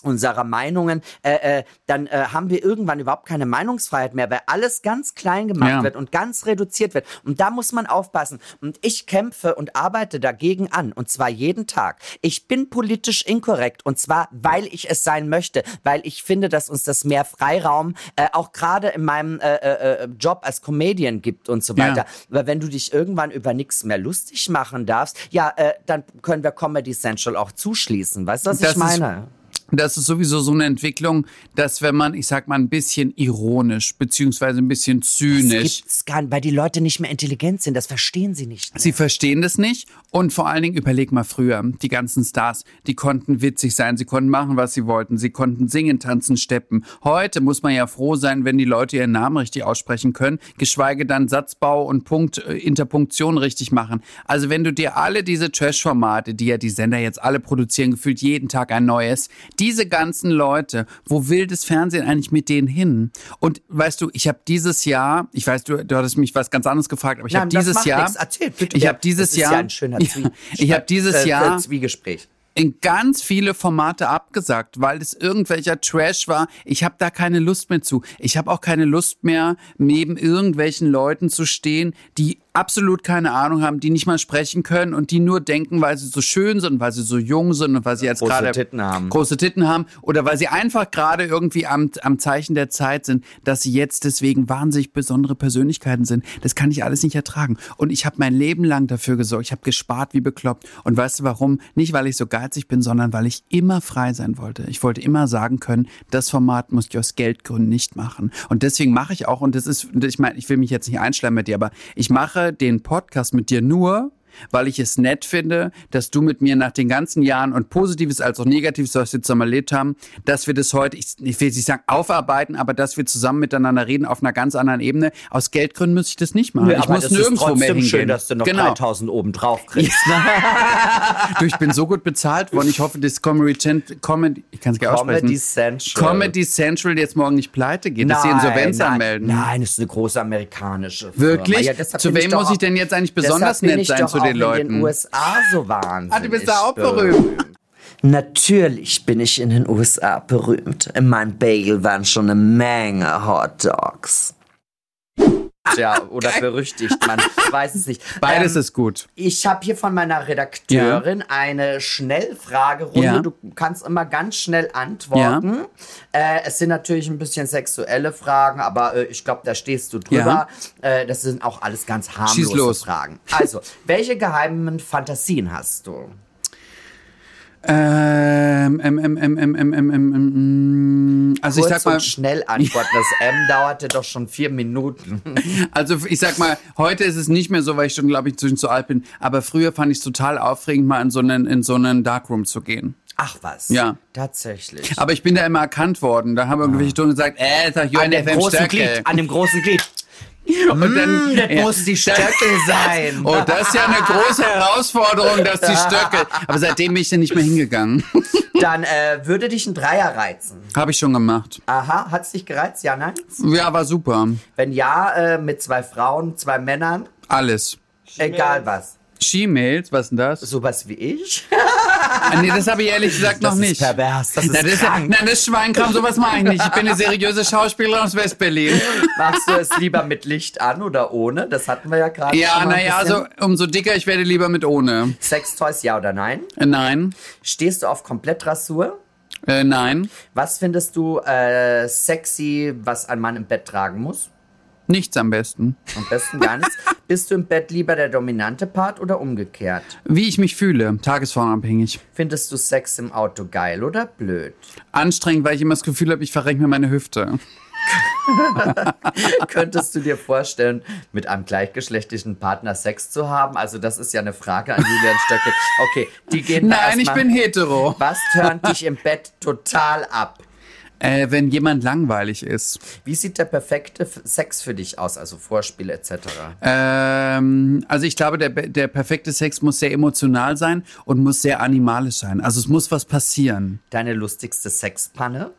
unserer Meinungen, äh, äh, dann äh, haben wir irgendwann überhaupt keine Meinungsfreiheit mehr, weil alles ganz klein gemacht Ja. wird und ganz reduziert wird. Und da muss man aufpassen. Und ich kämpfe und arbeite dagegen an. Und zwar jeden Tag. Ich bin politisch inkorrekt. Und zwar, weil ich es sein möchte. Weil ich finde, dass uns das mehr Freiraum äh, auch gerade in meinem äh, äh, äh, Job als Comedian gibt und so Ja. weiter. Aber wenn du dich irgendwann über nichts mehr lustig machen darfst, ja, äh, dann können wir Comedy Central auch zuschließen. Weißt du, was Das ich meine? Das ist sowieso so eine Entwicklung, dass wenn man, ich sag mal, ein bisschen ironisch, beziehungsweise ein bisschen Das zynisch, gibt's gar nicht, weil die Leute nicht mehr intelligent sind. Das verstehen sie nicht. Mehr. Sie verstehen das nicht und vor allen Dingen überleg mal früher, die ganzen Stars, die konnten witzig sein, sie konnten machen, was sie wollten, sie konnten singen, tanzen, steppen. Heute muss man ja froh sein, wenn die Leute ihren Namen richtig aussprechen können, geschweige dann Satzbau und Punkt, äh, Interpunktion richtig machen. Also wenn du dir alle diese Trash-Formate, die ja die Sender jetzt alle produzieren, gefühlt jeden Tag ein neues, diese ganzen Leute, wo will das Fernsehen eigentlich mit denen hin? Und weißt du, ich habe dieses Jahr, ich weiß, du, du hattest mich was ganz anderes gefragt, aber ich habe dieses Jahr, nichts. Erzähl, bitte. ich habe dieses Jahr, ja ein schöner Zwie ich habe dieses äh, Jahr Zwiegespräch. in ganz viele Formate abgesagt, weil es irgendwelcher Trash war. Ich habe da keine Lust mehr zu. Ich habe auch keine Lust mehr, neben irgendwelchen Leuten zu stehen, die absolut keine Ahnung haben, die nicht mal sprechen können und die nur denken, weil sie so schön sind, weil sie so jung sind und weil sie jetzt Große gerade Titten haben. große Titten haben oder weil sie einfach gerade irgendwie am, am Zeichen der Zeit sind, dass sie jetzt deswegen wahnsinnig besondere Persönlichkeiten sind. Das kann ich alles nicht ertragen. Und ich habe mein Leben lang dafür gesorgt. Ich habe gespart wie bekloppt. Und weißt du warum? Nicht, weil ich so geizig bin, sondern weil ich immer frei sein wollte. Ich wollte immer sagen können, das Format muss ich aus Geldgründen nicht machen. Und deswegen mache ich auch, und das ist, ich meine, ich will mich jetzt nicht einschleimen mit dir, aber ich mache den Podcast mit dir nur, weil ich es nett finde, dass du mit mir nach den ganzen Jahren und Positives als auch Negatives, was wir zusammen erlebt haben, dass wir das heute, ich, ich will nicht sagen aufarbeiten, aber dass wir zusammen miteinander reden auf einer ganz anderen Ebene. Aus Geldgründen muss ich das nicht machen. Nö, ich muss nirgendwo mehr hingehen. schön, dass du noch genau. 3000 oben drauf kriegst. Du, ich bin so gut bezahlt worden. Ich hoffe, das Comedy, ich gar Central. Comedy Central jetzt morgen nicht pleite geht, dass sie Insolvenz nein, anmelden. Nein, das ist eine große amerikanische Firma. Wirklich? Ja, Zu wem muss ich denn jetzt eigentlich besonders nett sein zu den in Leuten? den USA so wahnsinnig Ah, du bist da auch berühmt. Natürlich bin ich in den USA berühmt. In meinem Bagel waren schon eine Menge Hot Dogs. Ja, oder berüchtigt, man weiß es nicht. Beides Ähm, ist gut. Ich habe hier von meiner Redakteurin eine Schnellfragerunde. Ja. Du kannst immer ganz schnell antworten. Äh, es sind natürlich ein bisschen sexuelle Fragen, aber äh, ich glaube, da stehst du drüber. Äh, das sind auch alles ganz harmlose los. Fragen. Also, welche geheimen Fantasien hast du? Ähm, ähm, ähm, ähm, ähm, ähm, ähm, ähm, ähm mm, also Kurz ich sag mal. schnell antworten. Das M dauerte doch schon vier Minuten. Also ich sag mal, heute ist es nicht mehr so, weil ich schon, glaube ich, zwischen zu alt bin. Aber früher fand ich es total aufregend, mal in so einen, in so einen Darkroom zu gehen. Ach was. Ja. Tatsächlich. Aber ich bin da immer erkannt worden. Da haben ah. irgendwelche Tonnen gesagt, äh, sag Johann an dem großen Glied, an dem großen Glied. Und dann, Mm, das ja, muss die dann- Stöckel sein. Oh, das ist ja eine große Herausforderung, dass die Stöckel. Aber seitdem bin ich dann nicht mehr hingegangen. Dann äh, würde dich ein Dreier reizen. Habe ich schon gemacht. Aha, hat's dich gereizt? Ja, nein? Ja, war super. Wenn ja, äh, mit zwei Frauen, zwei Männern, Alles. egal was. She-Mails, was denn das? Sowas wie ich. Ah, nee, das habe ich ehrlich gesagt noch Das ist nicht. pervers, das ist Na, das, krank. Nein, das Schweinkram, sowas mache ich nicht. Ich bin eine seriöse Schauspielerin aus West-Berlin. Machst du es lieber mit Licht an oder ohne? Das hatten wir ja gerade Ja, naja, also umso dicker ich werde, lieber mit ohne. Sextoys, ja oder nein? Äh, nein, Stehst du auf Komplettrasur? äh, nein, Was findest du äh, sexy, was ein Mann im Bett tragen muss? Nichts am besten. Am besten gar nichts. Bist du im Bett lieber der dominante Part oder umgekehrt? Wie ich mich fühle, tagesformabhängig. Findest du Sex im Auto geil oder blöd? Anstrengend, weil ich immer das Gefühl habe, ich verrenke mir meine Hüfte. Könntest du dir vorstellen, mit einem gleichgeschlechtlichen Partner Sex zu haben? Also das ist ja eine Frage an Julian Stöckel. Okay, die gehen Nein, ich bin hetero. Was turnt dich im Bett total ab? Äh, wenn jemand langweilig ist. Wie sieht der perfekte Sex für dich aus? Also Vorspiel etc. Ähm, also ich glaube, der, der perfekte Sex muss sehr emotional sein und muss sehr animalisch sein. Also es muss was passieren. Deine lustigste Sexpanne?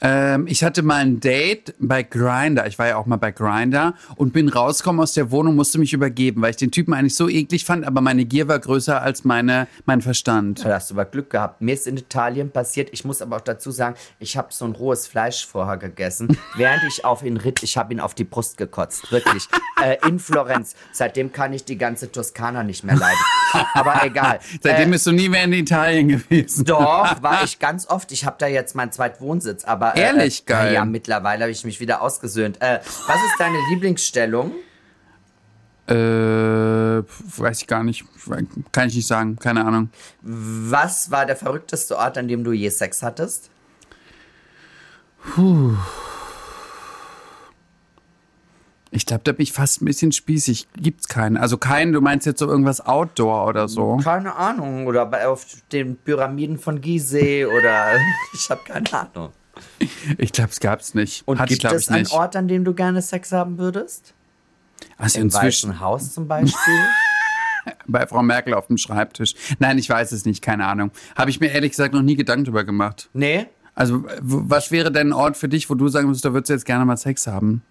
Ähm, ich hatte mal ein Date bei Grinder. Ich war ja auch mal bei Grinder und bin rausgekommen aus der Wohnung, musste mich übergeben, weil ich den Typen eigentlich so eklig fand, aber meine Gier war größer als meine, mein Verstand. Da hast du aber Glück gehabt. Mir ist in Italien passiert, ich muss aber auch dazu sagen, ich habe so ein rohes Fleisch vorher gegessen, während ich auf ihn ritt. Ich habe ihn auf die Brust gekotzt, wirklich. äh, in Florenz. Seitdem kann ich die ganze Toskana nicht mehr leiden. Aber egal. Seitdem äh, bist du nie mehr in Italien gewesen. Doch, war ich ganz oft. Ich habe da jetzt meinen Zweitwohnsitz, aber äh, Ehrlich? äh, Geil. Ja, mittlerweile habe ich mich wieder ausgesöhnt. Äh, was ist deine Lieblingsstellung? Äh, weiß ich gar nicht. Kann ich nicht sagen. Keine Ahnung. Was war der verrückteste Ort, an dem du je Sex hattest? Ich glaube, da bin ich fast ein bisschen spießig. Gibt's keinen. Also keinen, du meinst jetzt so irgendwas Outdoor oder so. Keine Ahnung. Oder auf den Pyramiden von Gizeh oder ich habe keine Ahnung. Ich glaube, es gab's nicht. Und ich, gibt es einen nicht. Ort, an dem du gerne Sex haben würdest? Also Im inzwischen Weißen Haus zum Beispiel? bei Frau Merkel auf dem Schreibtisch. Nein, ich weiß es nicht, keine Ahnung. Habe ich mir ehrlich gesagt noch nie Gedanken drüber gemacht. nee? Also, was wäre denn ein Ort für dich, wo du sagen würdest, da würdest du jetzt gerne mal Sex haben?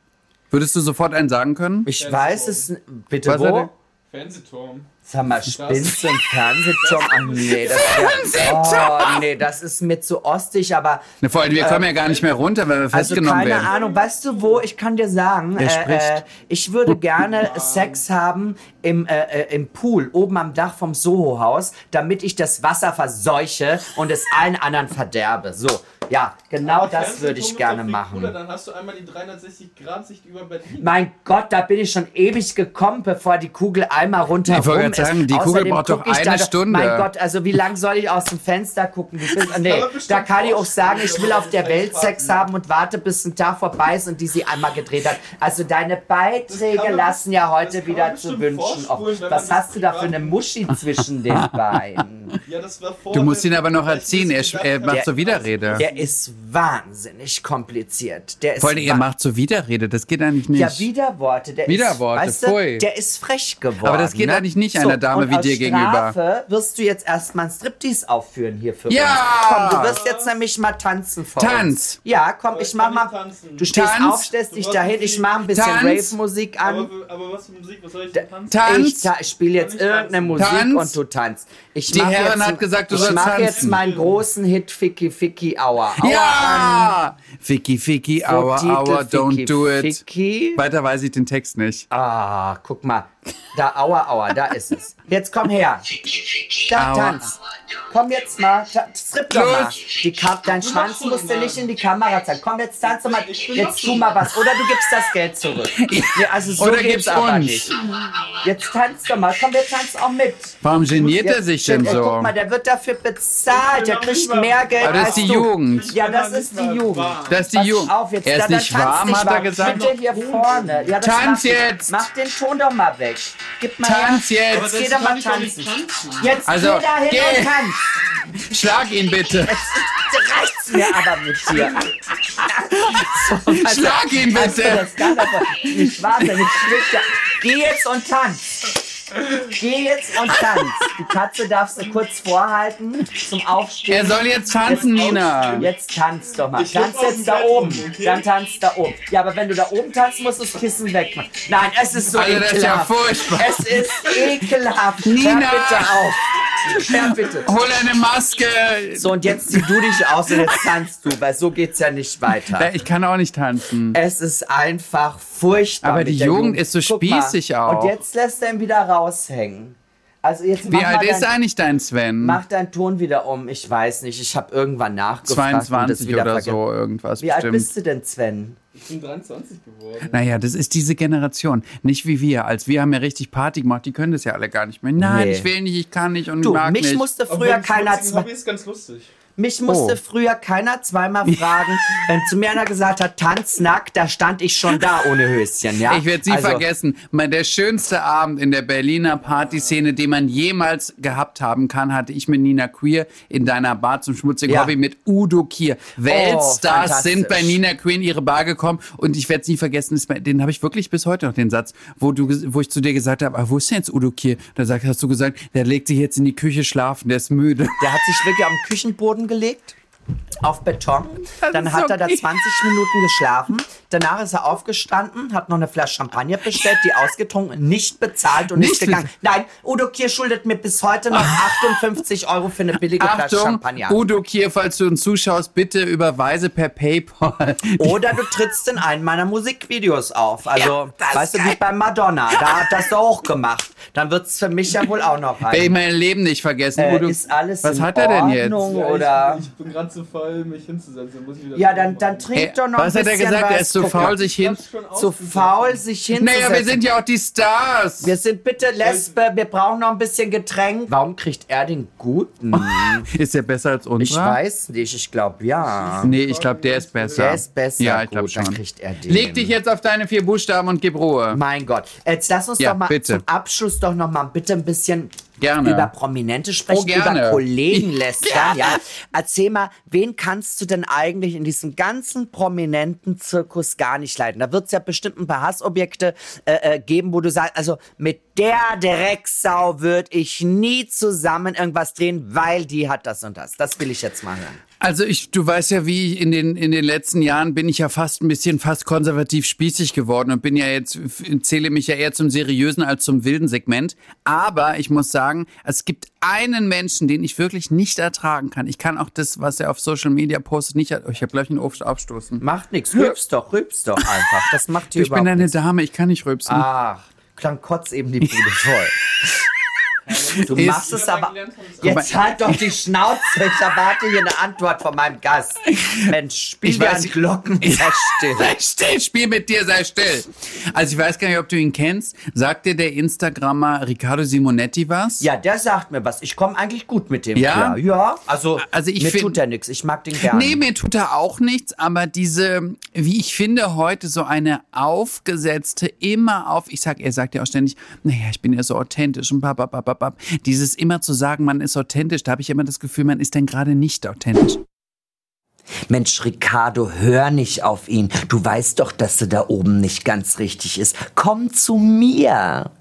Würdest du sofort einen sagen können? Ich weiß es. Bitte Was hat wo? Er? Fernsehturm. Sag mal, spinnst du im Fernsehturm? Ach nee, das, wär, oh, nee, das ist mir zu ostig, aber Ne, vor allem, wir kommen ja gar nicht mehr runter, weil wir Also festgenommen keine werden. Ahnung, weißt du wo? Ich kann dir sagen, äh, spricht? äh, ich würde gerne Sex haben im, äh, äh, im Pool, oben am Dach vom Soho-Haus, damit ich das Wasser verseuche und es allen anderen verderbe. So, ja, genau das würde ich gerne machen. Cooler, dann hast du einmal die 360-Grad-Sicht über Berlin. Mein Gott, da bin ich schon ewig gekommen, bevor die Kugel einmal rundherum Ich ist. gerade sagen, die Kugel braucht doch eine Stunde. Mein Gott, also wie lange soll ich aus dem Fenster gucken? Nee, aber da kann ich auch sagen, ich will auf der Welt Sex haben und warte, bis ein Tag vorbei ist und die sie einmal gedreht hat. Also deine Beiträge lassen ja heute wieder zu wünschen. Oh, was hast du da für eine Muschi zwischen den Beinen? Ja, das war vor Du musst ihn aber noch erziehen. Er, er macht so Widerrede. Der ist wahnsinnig kompliziert. Der ist Vor allem, wa- macht so Widerrede. Das geht eigentlich nicht. ja, Widerworte. Der Widerworte, ist, weißt du, der ist frech geworden. Aber das geht ne? eigentlich nicht einer Dame wie dir gegenüber. Strafe wirst du jetzt erstmal ein Striptease aufführen hier für Ja! uns. Komm, du wirst jetzt nämlich mal tanzen vor Tanz. uns. Ja, komm, ich ich mach mal. tanzen. Du stehst Tanz. auf, stellst dich dahin, ich mach ein bisschen. Rave-Musik Aber, an. für- aber was für Musik? Was soll ich denn tanzen? Tanz. Ich, ta- ich spiele jetzt ich irgendeine tanzen? Musik Tanz. und du tanzt. Ich Die Herren hat gesagt, du ich sollst mach jetzt tanzen. meinen großen Hit Ficky Ficky Aua. Aua Ja! Ficky, Ficky, aua, aua, don't do it. Ficky. Weiter weiß ich den Text nicht. Ah, guck mal. Da, aua, aua, da ist es. Jetzt komm her. Da, Aua. tanz. Komm jetzt mal, strip doch mal. Die dein Schwanz musst du nicht in die Kamera zeigen. Komm, jetzt tanz doch mal. Jetzt tu mal was. Oder du gibst das Geld zurück. Ja, also so Oder geht's gib's aber uns. nicht. Jetzt tanz doch mal. Komm, wir tanzen auch mit. Warum geniert er sich denn so? Guck mal, der wird dafür bezahlt. Der kriegt mehr Geld Aber das ist die du. Jugend. Ja, das ist die Jugend. Das ist die Jugend. auf, jetzt, Er ist da- nicht warm, nicht hat er warm. gesagt. Bitte hier vorne. Ja, das Tanz jetzt. Mach den Ton doch mal weg. Gib mal Tanz her. jetzt. Aber Geh das doch mal ich tanzen. tanzen. Jetzt Also, geh da hin geh. und tanz. Schlag ihn bitte. Jetzt reicht's mir aber mit dir. So, Schlag ihn bitte. das nicht wahnsinnig schwitzt ja. Geh jetzt und tanz. Geh jetzt und tanz. Die Katze darfst du kurz vorhalten zum Aufstehen. Er soll jetzt tanzen, Nina. Jetzt tanz doch mal. Ich Tanz jetzt da oben. okay? Dann tanz da oben. Ja, aber wenn du da oben tanzt, musst du das Kissen wegmachen. Nein, es ist so Also, das ist ja ekelhaft. furchtbar. Es ist ekelhaft. Nina! Hör bitte auf. Hör bitte. Hol eine Maske. So, und jetzt zieh du dich aus und jetzt tanzt du, weil so geht's ja nicht weiter. Ich kann auch nicht tanzen. Es ist einfach furchtbar. Aber die der Jugend ist so Guck mal. spießig auch. Und jetzt lässt er ihn wieder raushängen. Also jetzt mach Wie alt mal ist dein, eigentlich dein Sven? Mach deinen Ton wieder um. Ich weiß nicht. Ich habe irgendwann nachgefragt. und das 22 wieder oder vergessen. so, irgendwas Wie alt bestimmt. bist du denn, Sven? Ich bin 23 geworden. Naja, das ist diese Generation. Nicht wie wir. Als wir haben ja richtig Party gemacht, die können das ja alle gar nicht mehr. Nein, Nee. ich will nicht, ich kann nicht und Du, mag mich nicht. musste früher das keiner Hobby ist ganz lustig. Mich musste Oh. früher keiner zweimal fragen, wenn zu mir einer gesagt hat, tanz nackt, da stand ich schon da ohne Höschen, ja? Ich werde sie Also, vergessen. Mein, der schönste Abend in der Berliner Partyszene, den man jemals gehabt haben kann, hatte ich mit Nina Queer in deiner Bar zum schmutzigen Ja. Oh, Hobby mit Udo Kier. Weltstars fantastisch. sind bei Nina Queer in ihre Bar gekommen und ich werde es nie vergessen. Den habe ich wirklich bis heute noch, den Satz, wo, du, wo ich zu dir gesagt habe, ah, wo ist denn jetzt Udo Kier? Da hast du gesagt, der legt sich jetzt in die Küche schlafen, der ist müde. Der hat sich wirklich am Küchenboden gelegt. Auf Beton. Dann ist hat er da okay. 20 Minuten geschlafen. Danach ist er aufgestanden, hat noch eine Flasche Champagner bestellt, die ausgetrunken, nicht bezahlt und Nicht ist gegangen. Nein, Udo Kier schuldet mir bis heute noch 58 Euro für eine billige Flasche Achtung, Champagner. Udo Kier, falls du uns zuschaust, bitte überweise per Paypal. Oder du trittst in einen meiner Musikvideos auf. Also, das ist weißt du, wie bei Madonna. Da hat das auch gemacht. Dann wird's für mich ja wohl auch noch Werde ich rein. mein Leben nicht vergessen. Äh, Udo. ist alles Was in hat er denn jetzt? Ordnung? Ja, Oder? ich, ich bin gerade zu faul, mich hinzusetzen. Muss ich wieder Ja, dann, dann trink Hey, doch noch was ein hat er bisschen gesagt? was. Er ist zu faul, sich hin. Zu faul, sich hinzusetzen. Naja, wir sind ja auch die Stars. Wir sind bitte Lesbe, wir brauchen noch ein bisschen Getränk. Warum kriegt er den guten? Ist der besser als unserer? Ich weiß nicht, ich glaube ja. Nee, ich glaube, der ist besser. Der ist besser. Ja, ich glaube dann schon. kriegt er den. Leg dich jetzt auf deine vier Buchstaben und gib Ruhe. Mein Gott. Jetzt lass uns Ja, doch mal bitte. zum Abschluss doch noch mal bitte ein bisschen Gerne. über Prominente sprechen, Oh, gerne. über Kollegen lästern. Ja. Erzähl mal, wen kannst du denn eigentlich in diesem ganzen prominenten Zirkus gar nicht leiden? Da wird es ja bestimmt ein paar Hassobjekte äh, äh, geben, wo du sagst, also mit der Drecksau würde ich nie zusammen irgendwas drehen, weil die hat das und das. Das will ich jetzt mal hören. Also ich, du weißt ja, wie ich in den in den letzten Jahren bin ich ja fast ein bisschen fast konservativ spießig geworden und bin ja jetzt zähle mich ja eher zum seriösen als zum wilden Segment. Aber ich muss sagen, es gibt einen Menschen, den ich wirklich nicht ertragen kann. Ich kann auch das, was er auf Social Media postet, nicht. Oh, ich habe gleich einen Obst abstoßen. Macht nichts, rübst doch, rübst doch einfach. Das macht hier Ich bin eine nichts. Dame, ich kann nicht rübsen. Ach, klang kotz eben die Bude voll. Du Ist- machst es aber. Jetzt halt doch die Schnauze. Ich erwarte hier eine Antwort von meinem Gast. Mensch, spiel Ich weiß an Glocken. Sei still. Sei still, spiel mit dir, sei still. Also ich weiß gar nicht, ob du ihn kennst. Sagt dir der Instagrammer Riccardo Simonetti was? Ja, der sagt mir was. Ich komme eigentlich gut mit dem Ja? klar. Ja, also, Also ich mir find- tut er nichts. Ich mag den gerne. Nee, mir tut er auch nichts, aber diese, wie ich finde, heute so eine aufgesetzte, immer auf, ich sag, er sagt ja auch ständig, naja, ich bin ja so authentisch und bababababab. Dieses immer zu sagen, man ist authentisch, da habe ich immer das Gefühl, man ist denn gerade nicht authentisch. Mensch, Ricardo, hör nicht auf ihn. Du weißt doch, dass er da oben nicht ganz richtig ist. Komm zu mir.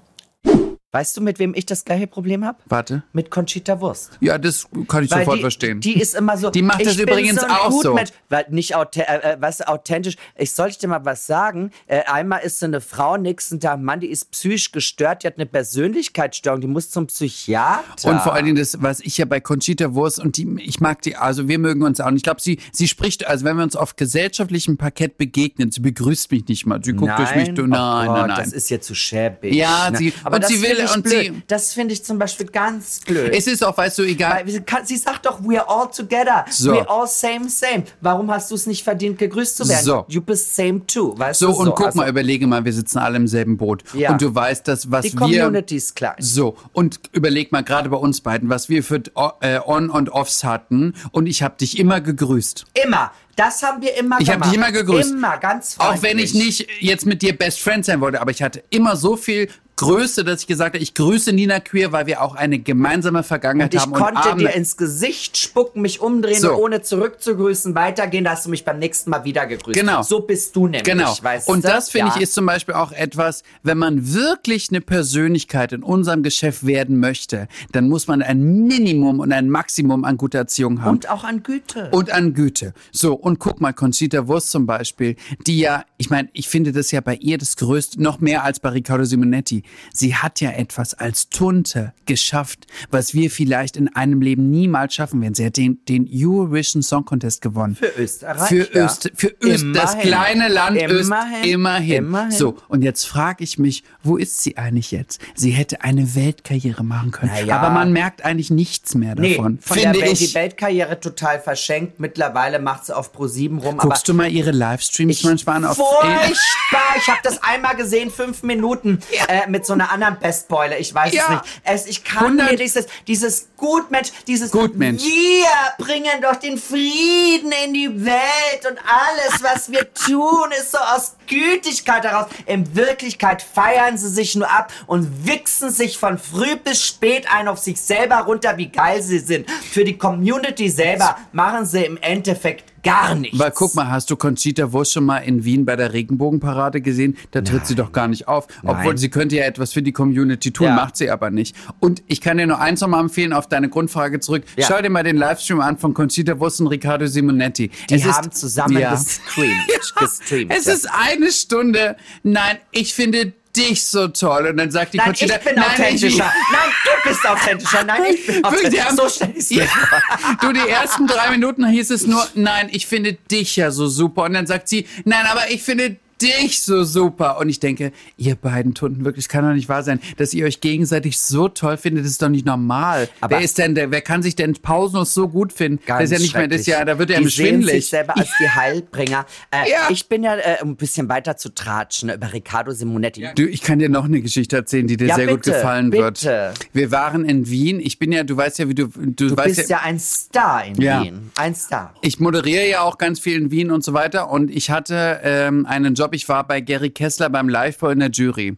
Weißt du, mit wem ich das gleiche Problem habe? Warte. Mit Conchita Wurst. Ja, das kann ich Weil sofort die, verstehen. Die ist immer so. Die macht das übrigens so auch so. Gutmensch. Weil nicht authent äh, äh, was authentisch. Ich soll ich dir mal was sagen. Äh, einmal ist so eine Frau, nächsten Tag, Mann, die ist psychisch gestört, die hat eine Persönlichkeitsstörung, die muss zum Psychiater. Und vor allen Dingen das, was ich ja bei Conchita Wurst und die, ich mag die, also wir mögen uns auch. Und ich glaube, sie, sie spricht, also wenn wir uns auf gesellschaftlichem Parkett begegnen, sie begrüßt mich nicht mal. Sie guckt durch mich, du, oh nein, Gott, nein, nein. Das ist ja zu schäbig. Ja, ne? sie- aber und sie will- finde ich blöd. sie- das finde ich zum Beispiel ganz blöd. es ist auch, weißt du, egal. Weil sie, sagt doch, we're all together. So. We're all same, same. Warum hast du es nicht verdient, gegrüßt zu werden? So. You bist same too. Weißt So, du? und guck Also, mal, überlege mal, wir sitzen alle im selben Boot. Ja. Und du weißt, dass was Die wir. Community ist klein. So, und überleg mal gerade bei uns beiden, was wir für äh, On- und Offs hatten. Und ich habe dich immer gegrüßt. Immer. Das haben wir immer Ich gemacht. dich immer gegrüßt. Immer, ganz Auch wenn ich freundlich. nicht jetzt mit dir Best Friend sein wollte, aber ich hatte immer so viel Größte, dass ich gesagt habe, ich grüße Nina Queer, weil wir auch eine gemeinsame Vergangenheit Und ich haben. konnte und dir ins Gesicht spucken, mich umdrehen So. ohne zurückzugrüßen weitergehen. Da hast du mich beim nächsten Mal wieder gegrüßt. Genau. So bist du nämlich, Genau. weißt und du? das finde Ja. ich ist zum Beispiel auch etwas, wenn man wirklich eine Persönlichkeit in unserem Geschäft werden möchte, dann muss man ein Minimum und ein Maximum an guter Erziehung haben. Und auch an Güte. Und an Güte. So, und guck mal, Conchita Wurst zum Beispiel, die ja, ich meine, ich finde das ja bei ihr das Größte, noch mehr als bei Riccardo Simonetti. Sie hat ja etwas als Tunte geschafft, was wir vielleicht in einem Leben niemals schaffen werden. Sie hat den, den Eurovision Song Contest gewonnen. Für Österreich, Für, ja. Öst, für Öst, das Immerhin. kleine Land Öst, Immerhin. immerhin. Immerhin. So, und jetzt frage ich mich, wo ist sie eigentlich jetzt? Sie hätte eine Weltkarriere machen können. Na ja. Aber man merkt eigentlich nichts mehr Nee, davon. von finde der ich. die Weltkarriere total verschenkt. Mittlerweile macht sie auf Pro7 rum. Guckst du mal ihre Livestreams manchmal an auf Furchtbar! Ich habe das einmal gesehen, fünf Minuten, äh, mit so einer anderen Bestbeule. Ich weiß es Ja. nicht. Es, ich kann 100 mir dieses, dieses Gutmensch, dieses Gutmensch. Wir bringen doch den Frieden in die Welt und alles, was wir tun, ist so aus Gütigkeit heraus. In Wirklichkeit feiern sie sich nur ab und wichsen sich von früh bis spät ein auf sich selber runter, wie geil sie sind. Für die Community selber machen sie im Endeffekt gar nichts. Weil guck mal, hast du Conchita Wurst schon mal in Wien bei der Regenbogenparade gesehen? Da tritt sie doch gar nicht auf. Obwohl Nein. sie könnte ja etwas für die Community tun, Ja. macht sie aber nicht. Und ich kann dir nur eins nochmal empfehlen, auf deine Grundfrage zurück. Ja. Schau dir mal den Livestream an von Conchita Wurst und Riccardo Simonetti. Die es haben ist, zusammen Ja. gestreamt. gestreamt. Es ist eine Stunde. Nein, ich finde dich so toll. Und dann sagt die Nein, Conchita, ich bin nein, authentischer. ich- Nein, du bist authentischer. Nein, ich bin authentischer. So stell ich's mir Ja. Du, die ersten drei Minuten hieß es nur, nein, ich finde dich ja so super. Und dann sagt sie, nein, aber ich finde dich so super. Und ich denke, ihr beiden Tunden, wirklich, es kann doch nicht wahr sein, dass ihr euch gegenseitig so toll findet. Das ist doch nicht normal. Aber- wer ist denn der, wer kann sich denn pausenlos so gut finden? das ist ja nicht mehr das. Jahr, da wird er die sehen sich schwindelig. selber als die Heilbringer. Äh, Ja. Ich bin ja, äh, um ein bisschen weiter zu tratschen, über Riccardo Simonetti. Du, ich kann dir noch eine Geschichte erzählen, die dir Ja, sehr gut bitte, gefallen bitte. wird. Wir waren in Wien. Ich bin ja, du weißt ja, wie du, du, Du weißt bist ja ein Star in Ja. Wien. Ein Star. Ich moderiere ja auch ganz viel in Wien und so weiter. Und ich hatte ähm, einen Job. Ich war bei Gary Kessler beim Liveball in der Jury.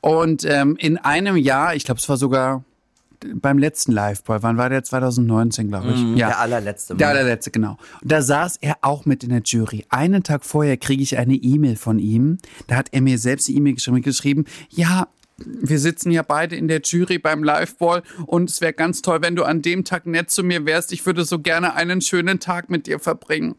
Und ähm, in einem Jahr, ich glaube, es war sogar beim letzten Liveball, wann war der? 2019, glaube ich. ja. Der allerletzte Mal. Der allerletzte, genau. Und da saß er auch mit in der Jury. Einen Tag vorher kriege ich eine E-Mail von ihm. Da hat er mir selbst die E-Mail geschrieben, geschrieben, ja, wir sitzen ja beide in der Jury beim Liveball und es wäre ganz toll, wenn du an dem Tag nett zu mir wärst. Ich würde so gerne einen schönen Tag mit dir verbringen.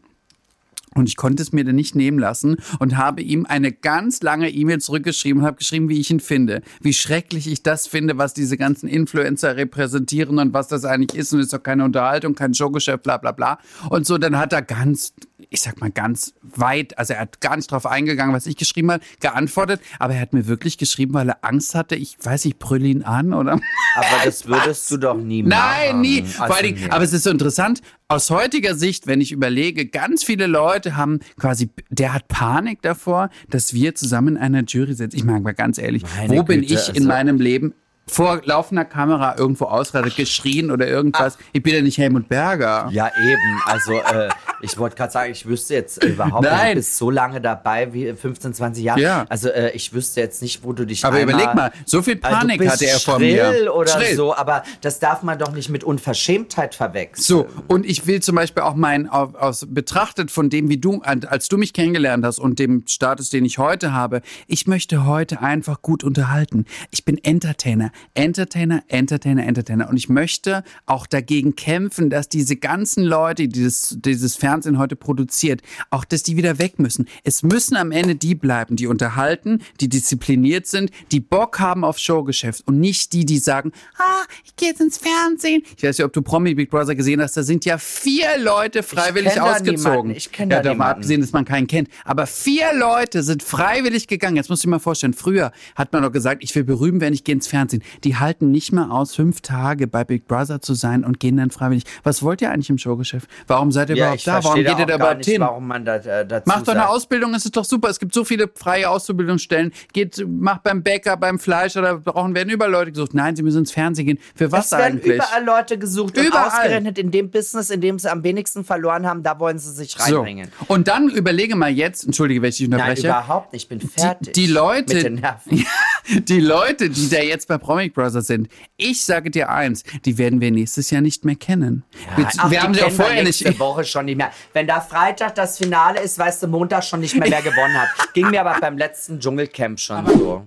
Und ich konnte es mir dann nicht nehmen lassen und habe ihm eine ganz lange E-Mail zurückgeschrieben und habe geschrieben, wie ich ihn finde. Wie schrecklich ich das finde, was diese ganzen Influencer repräsentieren und was das eigentlich ist. Und es ist doch keine Unterhaltung, kein Showgeschäft, bla bla bla. Und so, dann hat er ganz, ich sag mal ganz weit, also er hat gar nicht drauf eingegangen, was ich geschrieben habe, geantwortet. Aber er hat mir wirklich geschrieben, weil er Angst hatte, ich weiß nicht, brüll ihn an oder... Aber das würdest du doch nie machen. Nein, nie. Vor Also, allen Dingen, nee. aber es ist so interessant, aus heutiger Sicht, wenn ich überlege, ganz viele Leute haben quasi, der hat Panik davor, dass wir zusammen in einer Jury sitzen. Ich meine mal ganz ehrlich, Meine wo bin Güte, ich in also- meinem Leben vor laufender Kamera irgendwo ausradet, geschrien oder irgendwas? Ich bin ja nicht Helmut Berger. Ja, eben. Also, äh, ich wollte gerade sagen, ich wüsste jetzt überhaupt nicht, du bist so lange dabei, wie 15, 20 Jahre. Ja. Also, äh, ich wüsste jetzt nicht, wo du dich Aber einmal, überleg mal, so viel Also, Panik hatte er vor mir. oder Schrill. so, aber das darf man doch nicht mit Unverschämtheit verwechseln. So, und ich will zum Beispiel auch mein, aus, aus, betrachtet von dem, wie du, als du mich kennengelernt hast und dem Status, den ich heute habe, ich möchte heute einfach gut unterhalten. Ich bin Entertainer, Entertainer, Entertainer, Entertainer. Und ich möchte auch dagegen kämpfen, dass diese ganzen Leute, die dieses, dieses Fernsehen heute produziert, auch, dass die wieder weg müssen. Es müssen am Ende die bleiben, die unterhalten, die diszipliniert sind, die Bock haben auf Showgeschäft und nicht die, die sagen, ah, ich gehe jetzt ins Fernsehen. Ich weiß nicht, ob du Promi Big Brother gesehen hast, da sind ja vier Leute freiwillig da ausgezogen. Ich kenn da ja, davon niemanden. abgesehen, dass man keinen kennt. Aber vier Leute sind freiwillig gegangen. Jetzt musst du dir mal vorstellen, früher hat man doch gesagt, ich will berühmt werden, ich gehe ins Fernsehen. Die halten nicht mal aus, fünf Tage bei Big Brother zu sein und gehen dann freiwillig. Was wollt ihr eigentlich im Showgeschäft? Warum seid ihr Ja, überhaupt ich da? Warum geht ihr da überhaupt hin? warum man da, äh, dazu Macht doch eine. Ausbildung, es ist doch super. Es gibt so viele freie Ausbildungsstellen. Geht, macht beim Bäcker, beim Fleisch oder brauchen werden überall Leute gesucht. Nein, sie müssen ins Fernsehen gehen. Für was Es werden eigentlich? überall Leute gesucht und Überall. ausgerechnet in dem Business, in dem sie am wenigsten verloren haben, da wollen sie sich so. reinbringen. Und dann überlege mal jetzt, entschuldige, wenn ich dich Nein, unterbreche. überhaupt nicht. Ich bin fertig. die Leute- Mit den Nerven. Die Leute, die da jetzt bei Promic Brothers sind, ich sage dir eins, die werden wir nächstes Jahr nicht mehr kennen. wir Ach, wir die haben sie auch vorher nicht. Woche schon nicht mehr. Wenn da Freitag das Finale ist, weißt du, Montag schon nicht mehr, wer gewonnen hat. Ging mir aber beim letzten Dschungelcamp schon so.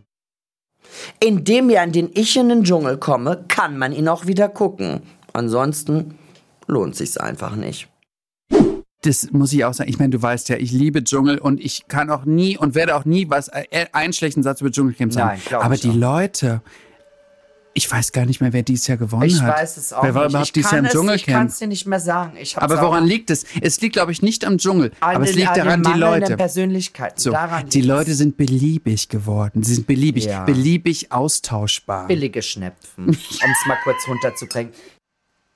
In dem Jahr, in dem ich in den Dschungel komme, kann man ihn auch wieder gucken. Ansonsten lohnt sich's einfach nicht. Das muss ich auch sagen. Ich meine, du weißt ja, ich liebe Dschungel und ich kann auch nie und werde auch nie was äh, einen schlechten Satz über Dschungelcamp sagen. Nein, aber ich die auch. Leute, ich weiß gar nicht mehr, wer dieses Jahr gewonnen Ich hat. weiß es auch wer war nicht. überhaupt Ich dieses Jahr im es, ich kann Dschungelcamp? es dir nicht mehr sagen. Ich Aber woran liegt es? Es liegt, glaube ich, nicht am Dschungel. an aber es den- liegt an den daran, die Leute. Persönlichkeiten. So, Daran die. Leute sind beliebig geworden. Sie sind beliebig, Ja. beliebig austauschbar. billige Schnepfen, um es mal kurz runterzubringen.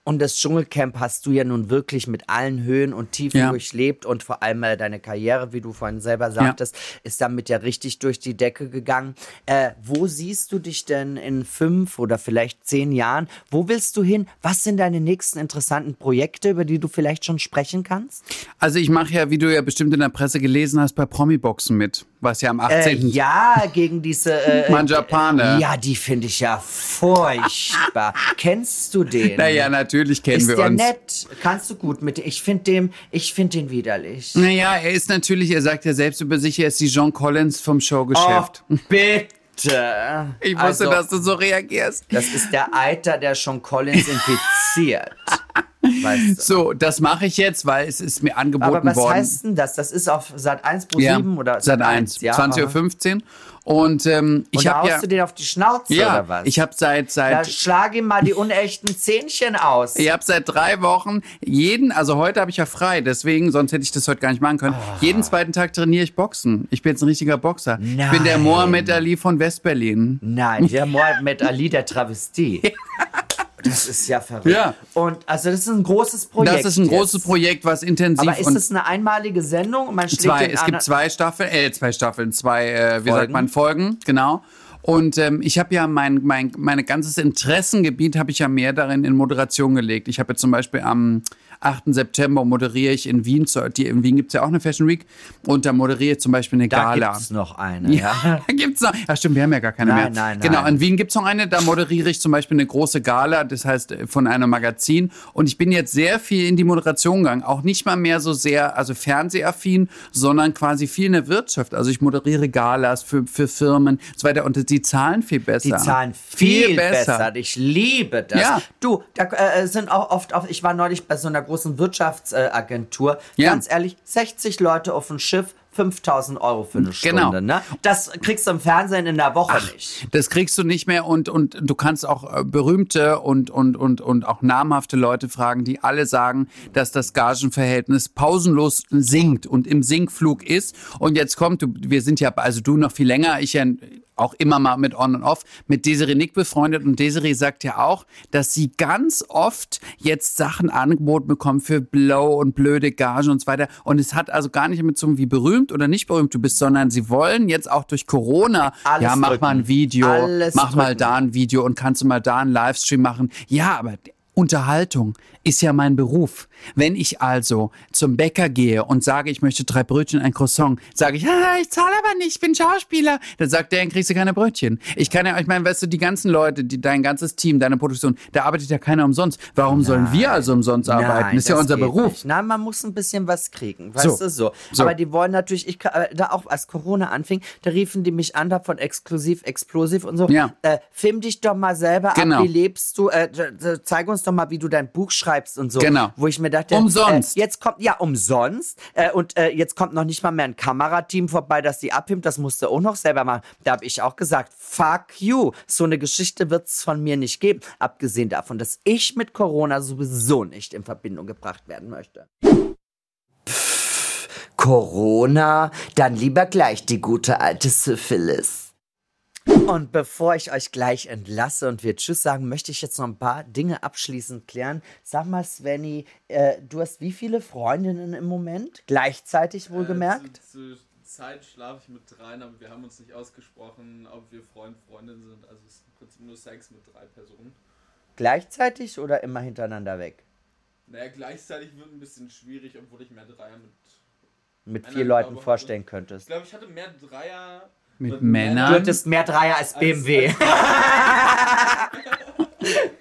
Und das Dschungelcamp hast du ja nun wirklich mit allen Höhen und Tiefen Ja. durchlebt und vor allem äh, deine Karriere, wie du vorhin selber sagtest, ist damit ja richtig durch die Decke gegangen. Äh, wo siehst du dich denn in fünf oder vielleicht zehn Jahren? Wo willst du hin? Was sind deine nächsten interessanten Projekte, über die du vielleicht schon sprechen kannst? Also ich mache ja, wie du ja bestimmt in der Presse gelesen hast, bei Promi-Boxen mit, was ja am 18. Äh, ja, gegen diese äh, Manjapane. Ja, die finde ich ja furchtbar. Kennst du den? Naja, natürlich kennen ist wir der uns. nett? Kannst du gut mit Ich finde dem, ich finde den widerlich. Naja, er ist natürlich, er sagt ja selbst über sich, er ist die John Collins vom Showgeschäft. Oh, bitte. ich wusste, also, dass du so reagierst. Das ist der Eiter, der schon Collins infiziert. Weißt du. So, das mache ich jetzt, weil es ist mir angeboten Aber was worden. heißt denn das? Das ist auf Sat 1 Pro ja, 7 oder Sat 1, ja, 20.15 Uhr. Und ähm, ich da habe ja, du den auf die Schnauze ja, oder was? ich habe seit da seit schlag ihm mal die unechten Zähnchen aus. Ich habe seit drei Wochen jeden, also heute habe ich ja frei, deswegen, sonst hätte ich das heute gar nicht machen können. Ah. Jeden zweiten Tag trainiere ich Boxen. Ich bin jetzt ein richtiger Boxer. Ich bin der Nein. Mohammed Ali von Westberlin. Nein, der Mohammed Ali, der Travestie. Das ist ja verrückt. Ja. Und also das ist ein großes Projekt. Das ist ein großes jetzt. Projekt, was intensiv Aber ist das eine einmalige Sendung? Man schlägt zwei, es gibt zwei Staffeln, äh, zwei Staffeln, zwei, äh, wie sagt man, Folgen, genau. Und ähm, ich habe ja mein, mein mein ganzes Interessengebiet habe ich ja mehr darin in Moderation gelegt. Ich habe ja zum Beispiel am 8. September moderiere ich in Wien, zu- die, in Wien gibt's ja auch eine Fashion Week und da moderiere ich zum Beispiel eine Da Gala. gibt's noch eine, ja. Ja, da gibt's noch. Ja, stimmt, wir haben ja gar keine Nein, mehr. nein, Genau, nein. in Wien gibt's noch eine, da moderiere ich zum Beispiel eine große Gala, das heißt äh, von einem Magazin. Und ich bin jetzt sehr viel in die Moderation gegangen. Auch nicht mal mehr so sehr, also fernsehaffin, sondern quasi viel in der Wirtschaft. Also ich moderiere Galas für, für Firmen und so weiter. Und die zahlen viel besser. Die zahlen viel, besser. Ich liebe das. Ja. Du, da äh, sind auch oft, auf, ich war neulich bei so einer großen Wirtschaftsagentur. Ja. Ganz ehrlich, 60 Leute auf dem Schiff, 5000 Euro für eine Stunde. Genau. Ne? Das kriegst du im Fernsehen in der Woche nicht. Das kriegst du nicht mehr und, und du kannst auch äh, berühmte und, und, und, und auch namhafte Leute fragen, die alle sagen, dass das Gagenverhältnis pausenlos sinkt und im Sinkflug ist. Und jetzt kommt, du, wir sind ja, also du noch viel länger, ich ja auch immer mal mit On und Off, mit Desiree Nick befreundet und Desiree sagt ja auch, dass sie ganz oft jetzt Sachen angeboten bekommen für Blow und blöde Gagen und so weiter. Und es hat also gar nicht damit zu tun, wie berühmt oder nicht berühmt du bist, sondern sie wollen jetzt auch durch Corona, Alles ja, mach drücken. mal ein Video, Alles mach mal drücken. da ein Video und kannst du mal da einen Livestream machen. Ja, aber Unterhaltung ist ja mein Beruf. Wenn ich also zum Bäcker gehe und sage, ich möchte drei Brötchen, ein Croissant, sage ich, ah, ich zahle aber nicht, ich bin Schauspieler. Dann sagt der, dann kriegst du keine Brötchen. Ich kann ja, ich meine, weißt du, die ganzen Leute, die, dein ganzes Team, deine Produktion, da arbeitet ja keiner umsonst. Warum sollen wir also umsonst arbeiten? Nein, ist ja das unser Beruf. Nicht. Nein, man muss ein bisschen was kriegen, weißt So. du so. So. Aber die wollen natürlich, ich äh, da auch als Corona anfing, da riefen die mich an, da von exklusiv, explosiv und so. Ja. Äh, film dich doch mal selber Genau. ab, wie lebst du, äh, zeig uns doch mal, wie du dein Buch schreibst und so. Genau. Wo ich mir dachte, Umsonst. Äh, jetzt kommt, ja, umsonst. Äh, und äh, jetzt kommt noch nicht mal mehr ein Kamerateam vorbei, das die abhimmt, das musst du auch noch selber machen. Da habe ich auch gesagt, fuck you. So eine Geschichte wird's von mir nicht geben. Abgesehen davon, dass ich mit Corona sowieso nicht in Verbindung gebracht werden möchte. Pff, Corona, dann lieber gleich die gute alte Syphilis. Und bevor ich euch gleich entlasse und wir Tschüss sagen, möchte ich jetzt noch ein paar Dinge abschließend klären. Sag mal, Svenny, äh, du hast wie viele Freundinnen im Moment? Gleichzeitig wohlgemerkt? Äh, zu, zu Zeit schlafe ich mit dreien, aber wir haben uns nicht ausgesprochen, ob wir Freund, Freundin sind. Also es ist im Prinzip nur Sex mit drei Personen. Gleichzeitig oder immer hintereinander weg? Naja, gleichzeitig wird ein bisschen schwierig, obwohl ich mehr Dreier mit. Mit vier Glaube Leuten hatte. vorstellen Ich könntest. glaube, ich hatte mehr Dreier Mit Mit Du Männern? hattest mehr Dreier als BMW.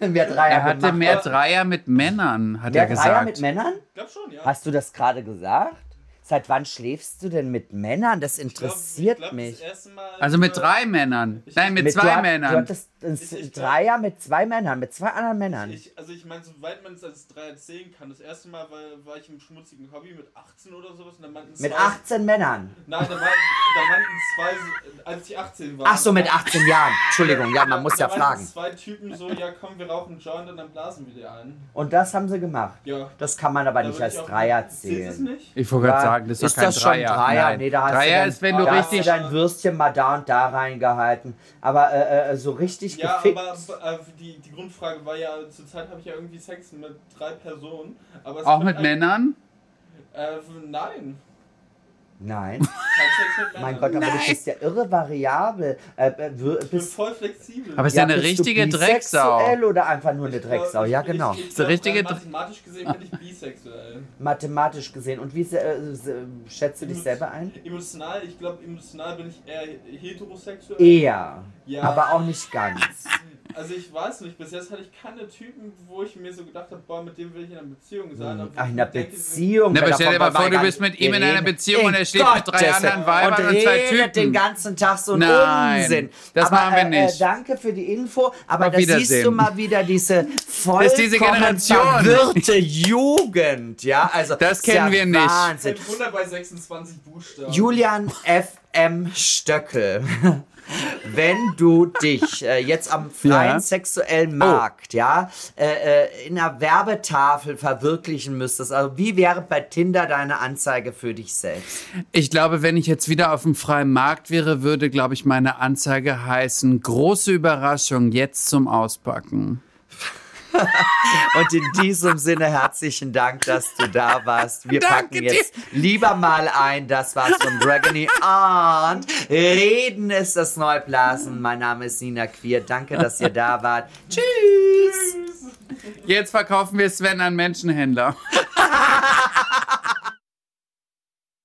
mehr Dreier Er hatte gemacht. mehr Dreier mit Männern, hat Mehr er Dreier mit gesagt. Männern? Ich glaube schon, ja. Hast du das gerade gesagt? Seit wann schläfst du denn mit Männern? Das Ich glaub- interessiert ich glaub, mich. Also mit drei Männern. Nein, mit Mit- zwei du, hat- Du Männern. hattest ein Ich- Dreier mit zwei Männern, mit zwei anderen Männern. Ich, also ich meine, soweit man es als Dreier zählen kann. Das erste Mal war, war ich im schmutzigen Hobby mit 18 oder sowas. Und dann meinten Mit zwei, 18 Männern. Nein, da, war, da meinten zwei, als ich 18 war. Ach so, mit 18 Jahren. Entschuldigung, ja, man muss ja fragen. zwei Typen so, ja komm, wir rauchen einen Joint und dann blasen wir dir ein. Und das haben sie gemacht. Ja. Das kann man aber Da nicht als Dreier zählen. Ich wollte gerade Ja, sagen, das ist, ist das schon Dreier. Dreier? Nein. Nee, da hast du Dreier dann- ist, wenn du da hast du richtig... dein Würstchen mal da und da reingehalten. Aber äh, äh, so richtig Ja, gefickt. aber äh, die, die Grundfrage war ja, zurzeit habe ich ja irgendwie Sex mit drei Personen. Aber es Auch mit Männern? Äh, nein. Nein. Mein Gott, aber du bist ja irre variabel. Äh, äh, Ich bin bist, voll flexibel. Aber es ist ja, ja eine richtige Drecksau. bisexuell oder einfach nur eine Ich Drecksau? ich- Ja, ich- genau. Ich, ich glaub, richtige mathematisch gesehen bin ich bisexuell. Mathematisch gesehen. Und wie äh, schätzt du dich selber ein? Emotional, ich glaube, emotional bin ich eher heterosexuell. Eher. Ja. Aber auch nicht ganz. Also ich weiß nicht, bis jetzt hatte ich keine Typen, wo ich mir so gedacht habe, boah, mit dem will ich in einer Beziehung sein. aber Ach, ich in einer Beziehung. Na, aber stell dir mal vor, du bist nicht mit ihm in einer. Beziehung und er schläft mit drei anderen. Weibern und zwei redet den Typen. ganzen Tag so einen Nein, Unsinn. das aber, machen wir äh, nicht. Äh, danke für die Info. Aber da siehst du mal wieder diese vollkommen ist diese Generation. verwirrte Jugend. Ja, also Das kennen ja wir nicht. Wahnsinn. 100 bei 26 Buchstaben. Julian FM Stöckel. Wenn du dich äh, jetzt am freien Ja. sexuellen Markt, ja, äh, äh, in einer Werbetafel verwirklichen müsstest, also wie wäre bei Tinder deine Anzeige für dich selbst? Ich glaube, wenn ich jetzt wieder auf dem freien Markt wäre, würde, glaube ich, meine Anzeige heißen, große Überraschung, jetzt zum Auspacken. Und in diesem Sinne herzlichen Dank, dass du da warst. Wir Danke packen jetzt lieber mal ein. Das war's von Dragony und Reden ist das Neublasen. Mein Name ist Nina Queer. Danke, dass ihr da wart. Tschüss. Jetzt verkaufen wir Sven an Menschenhändler.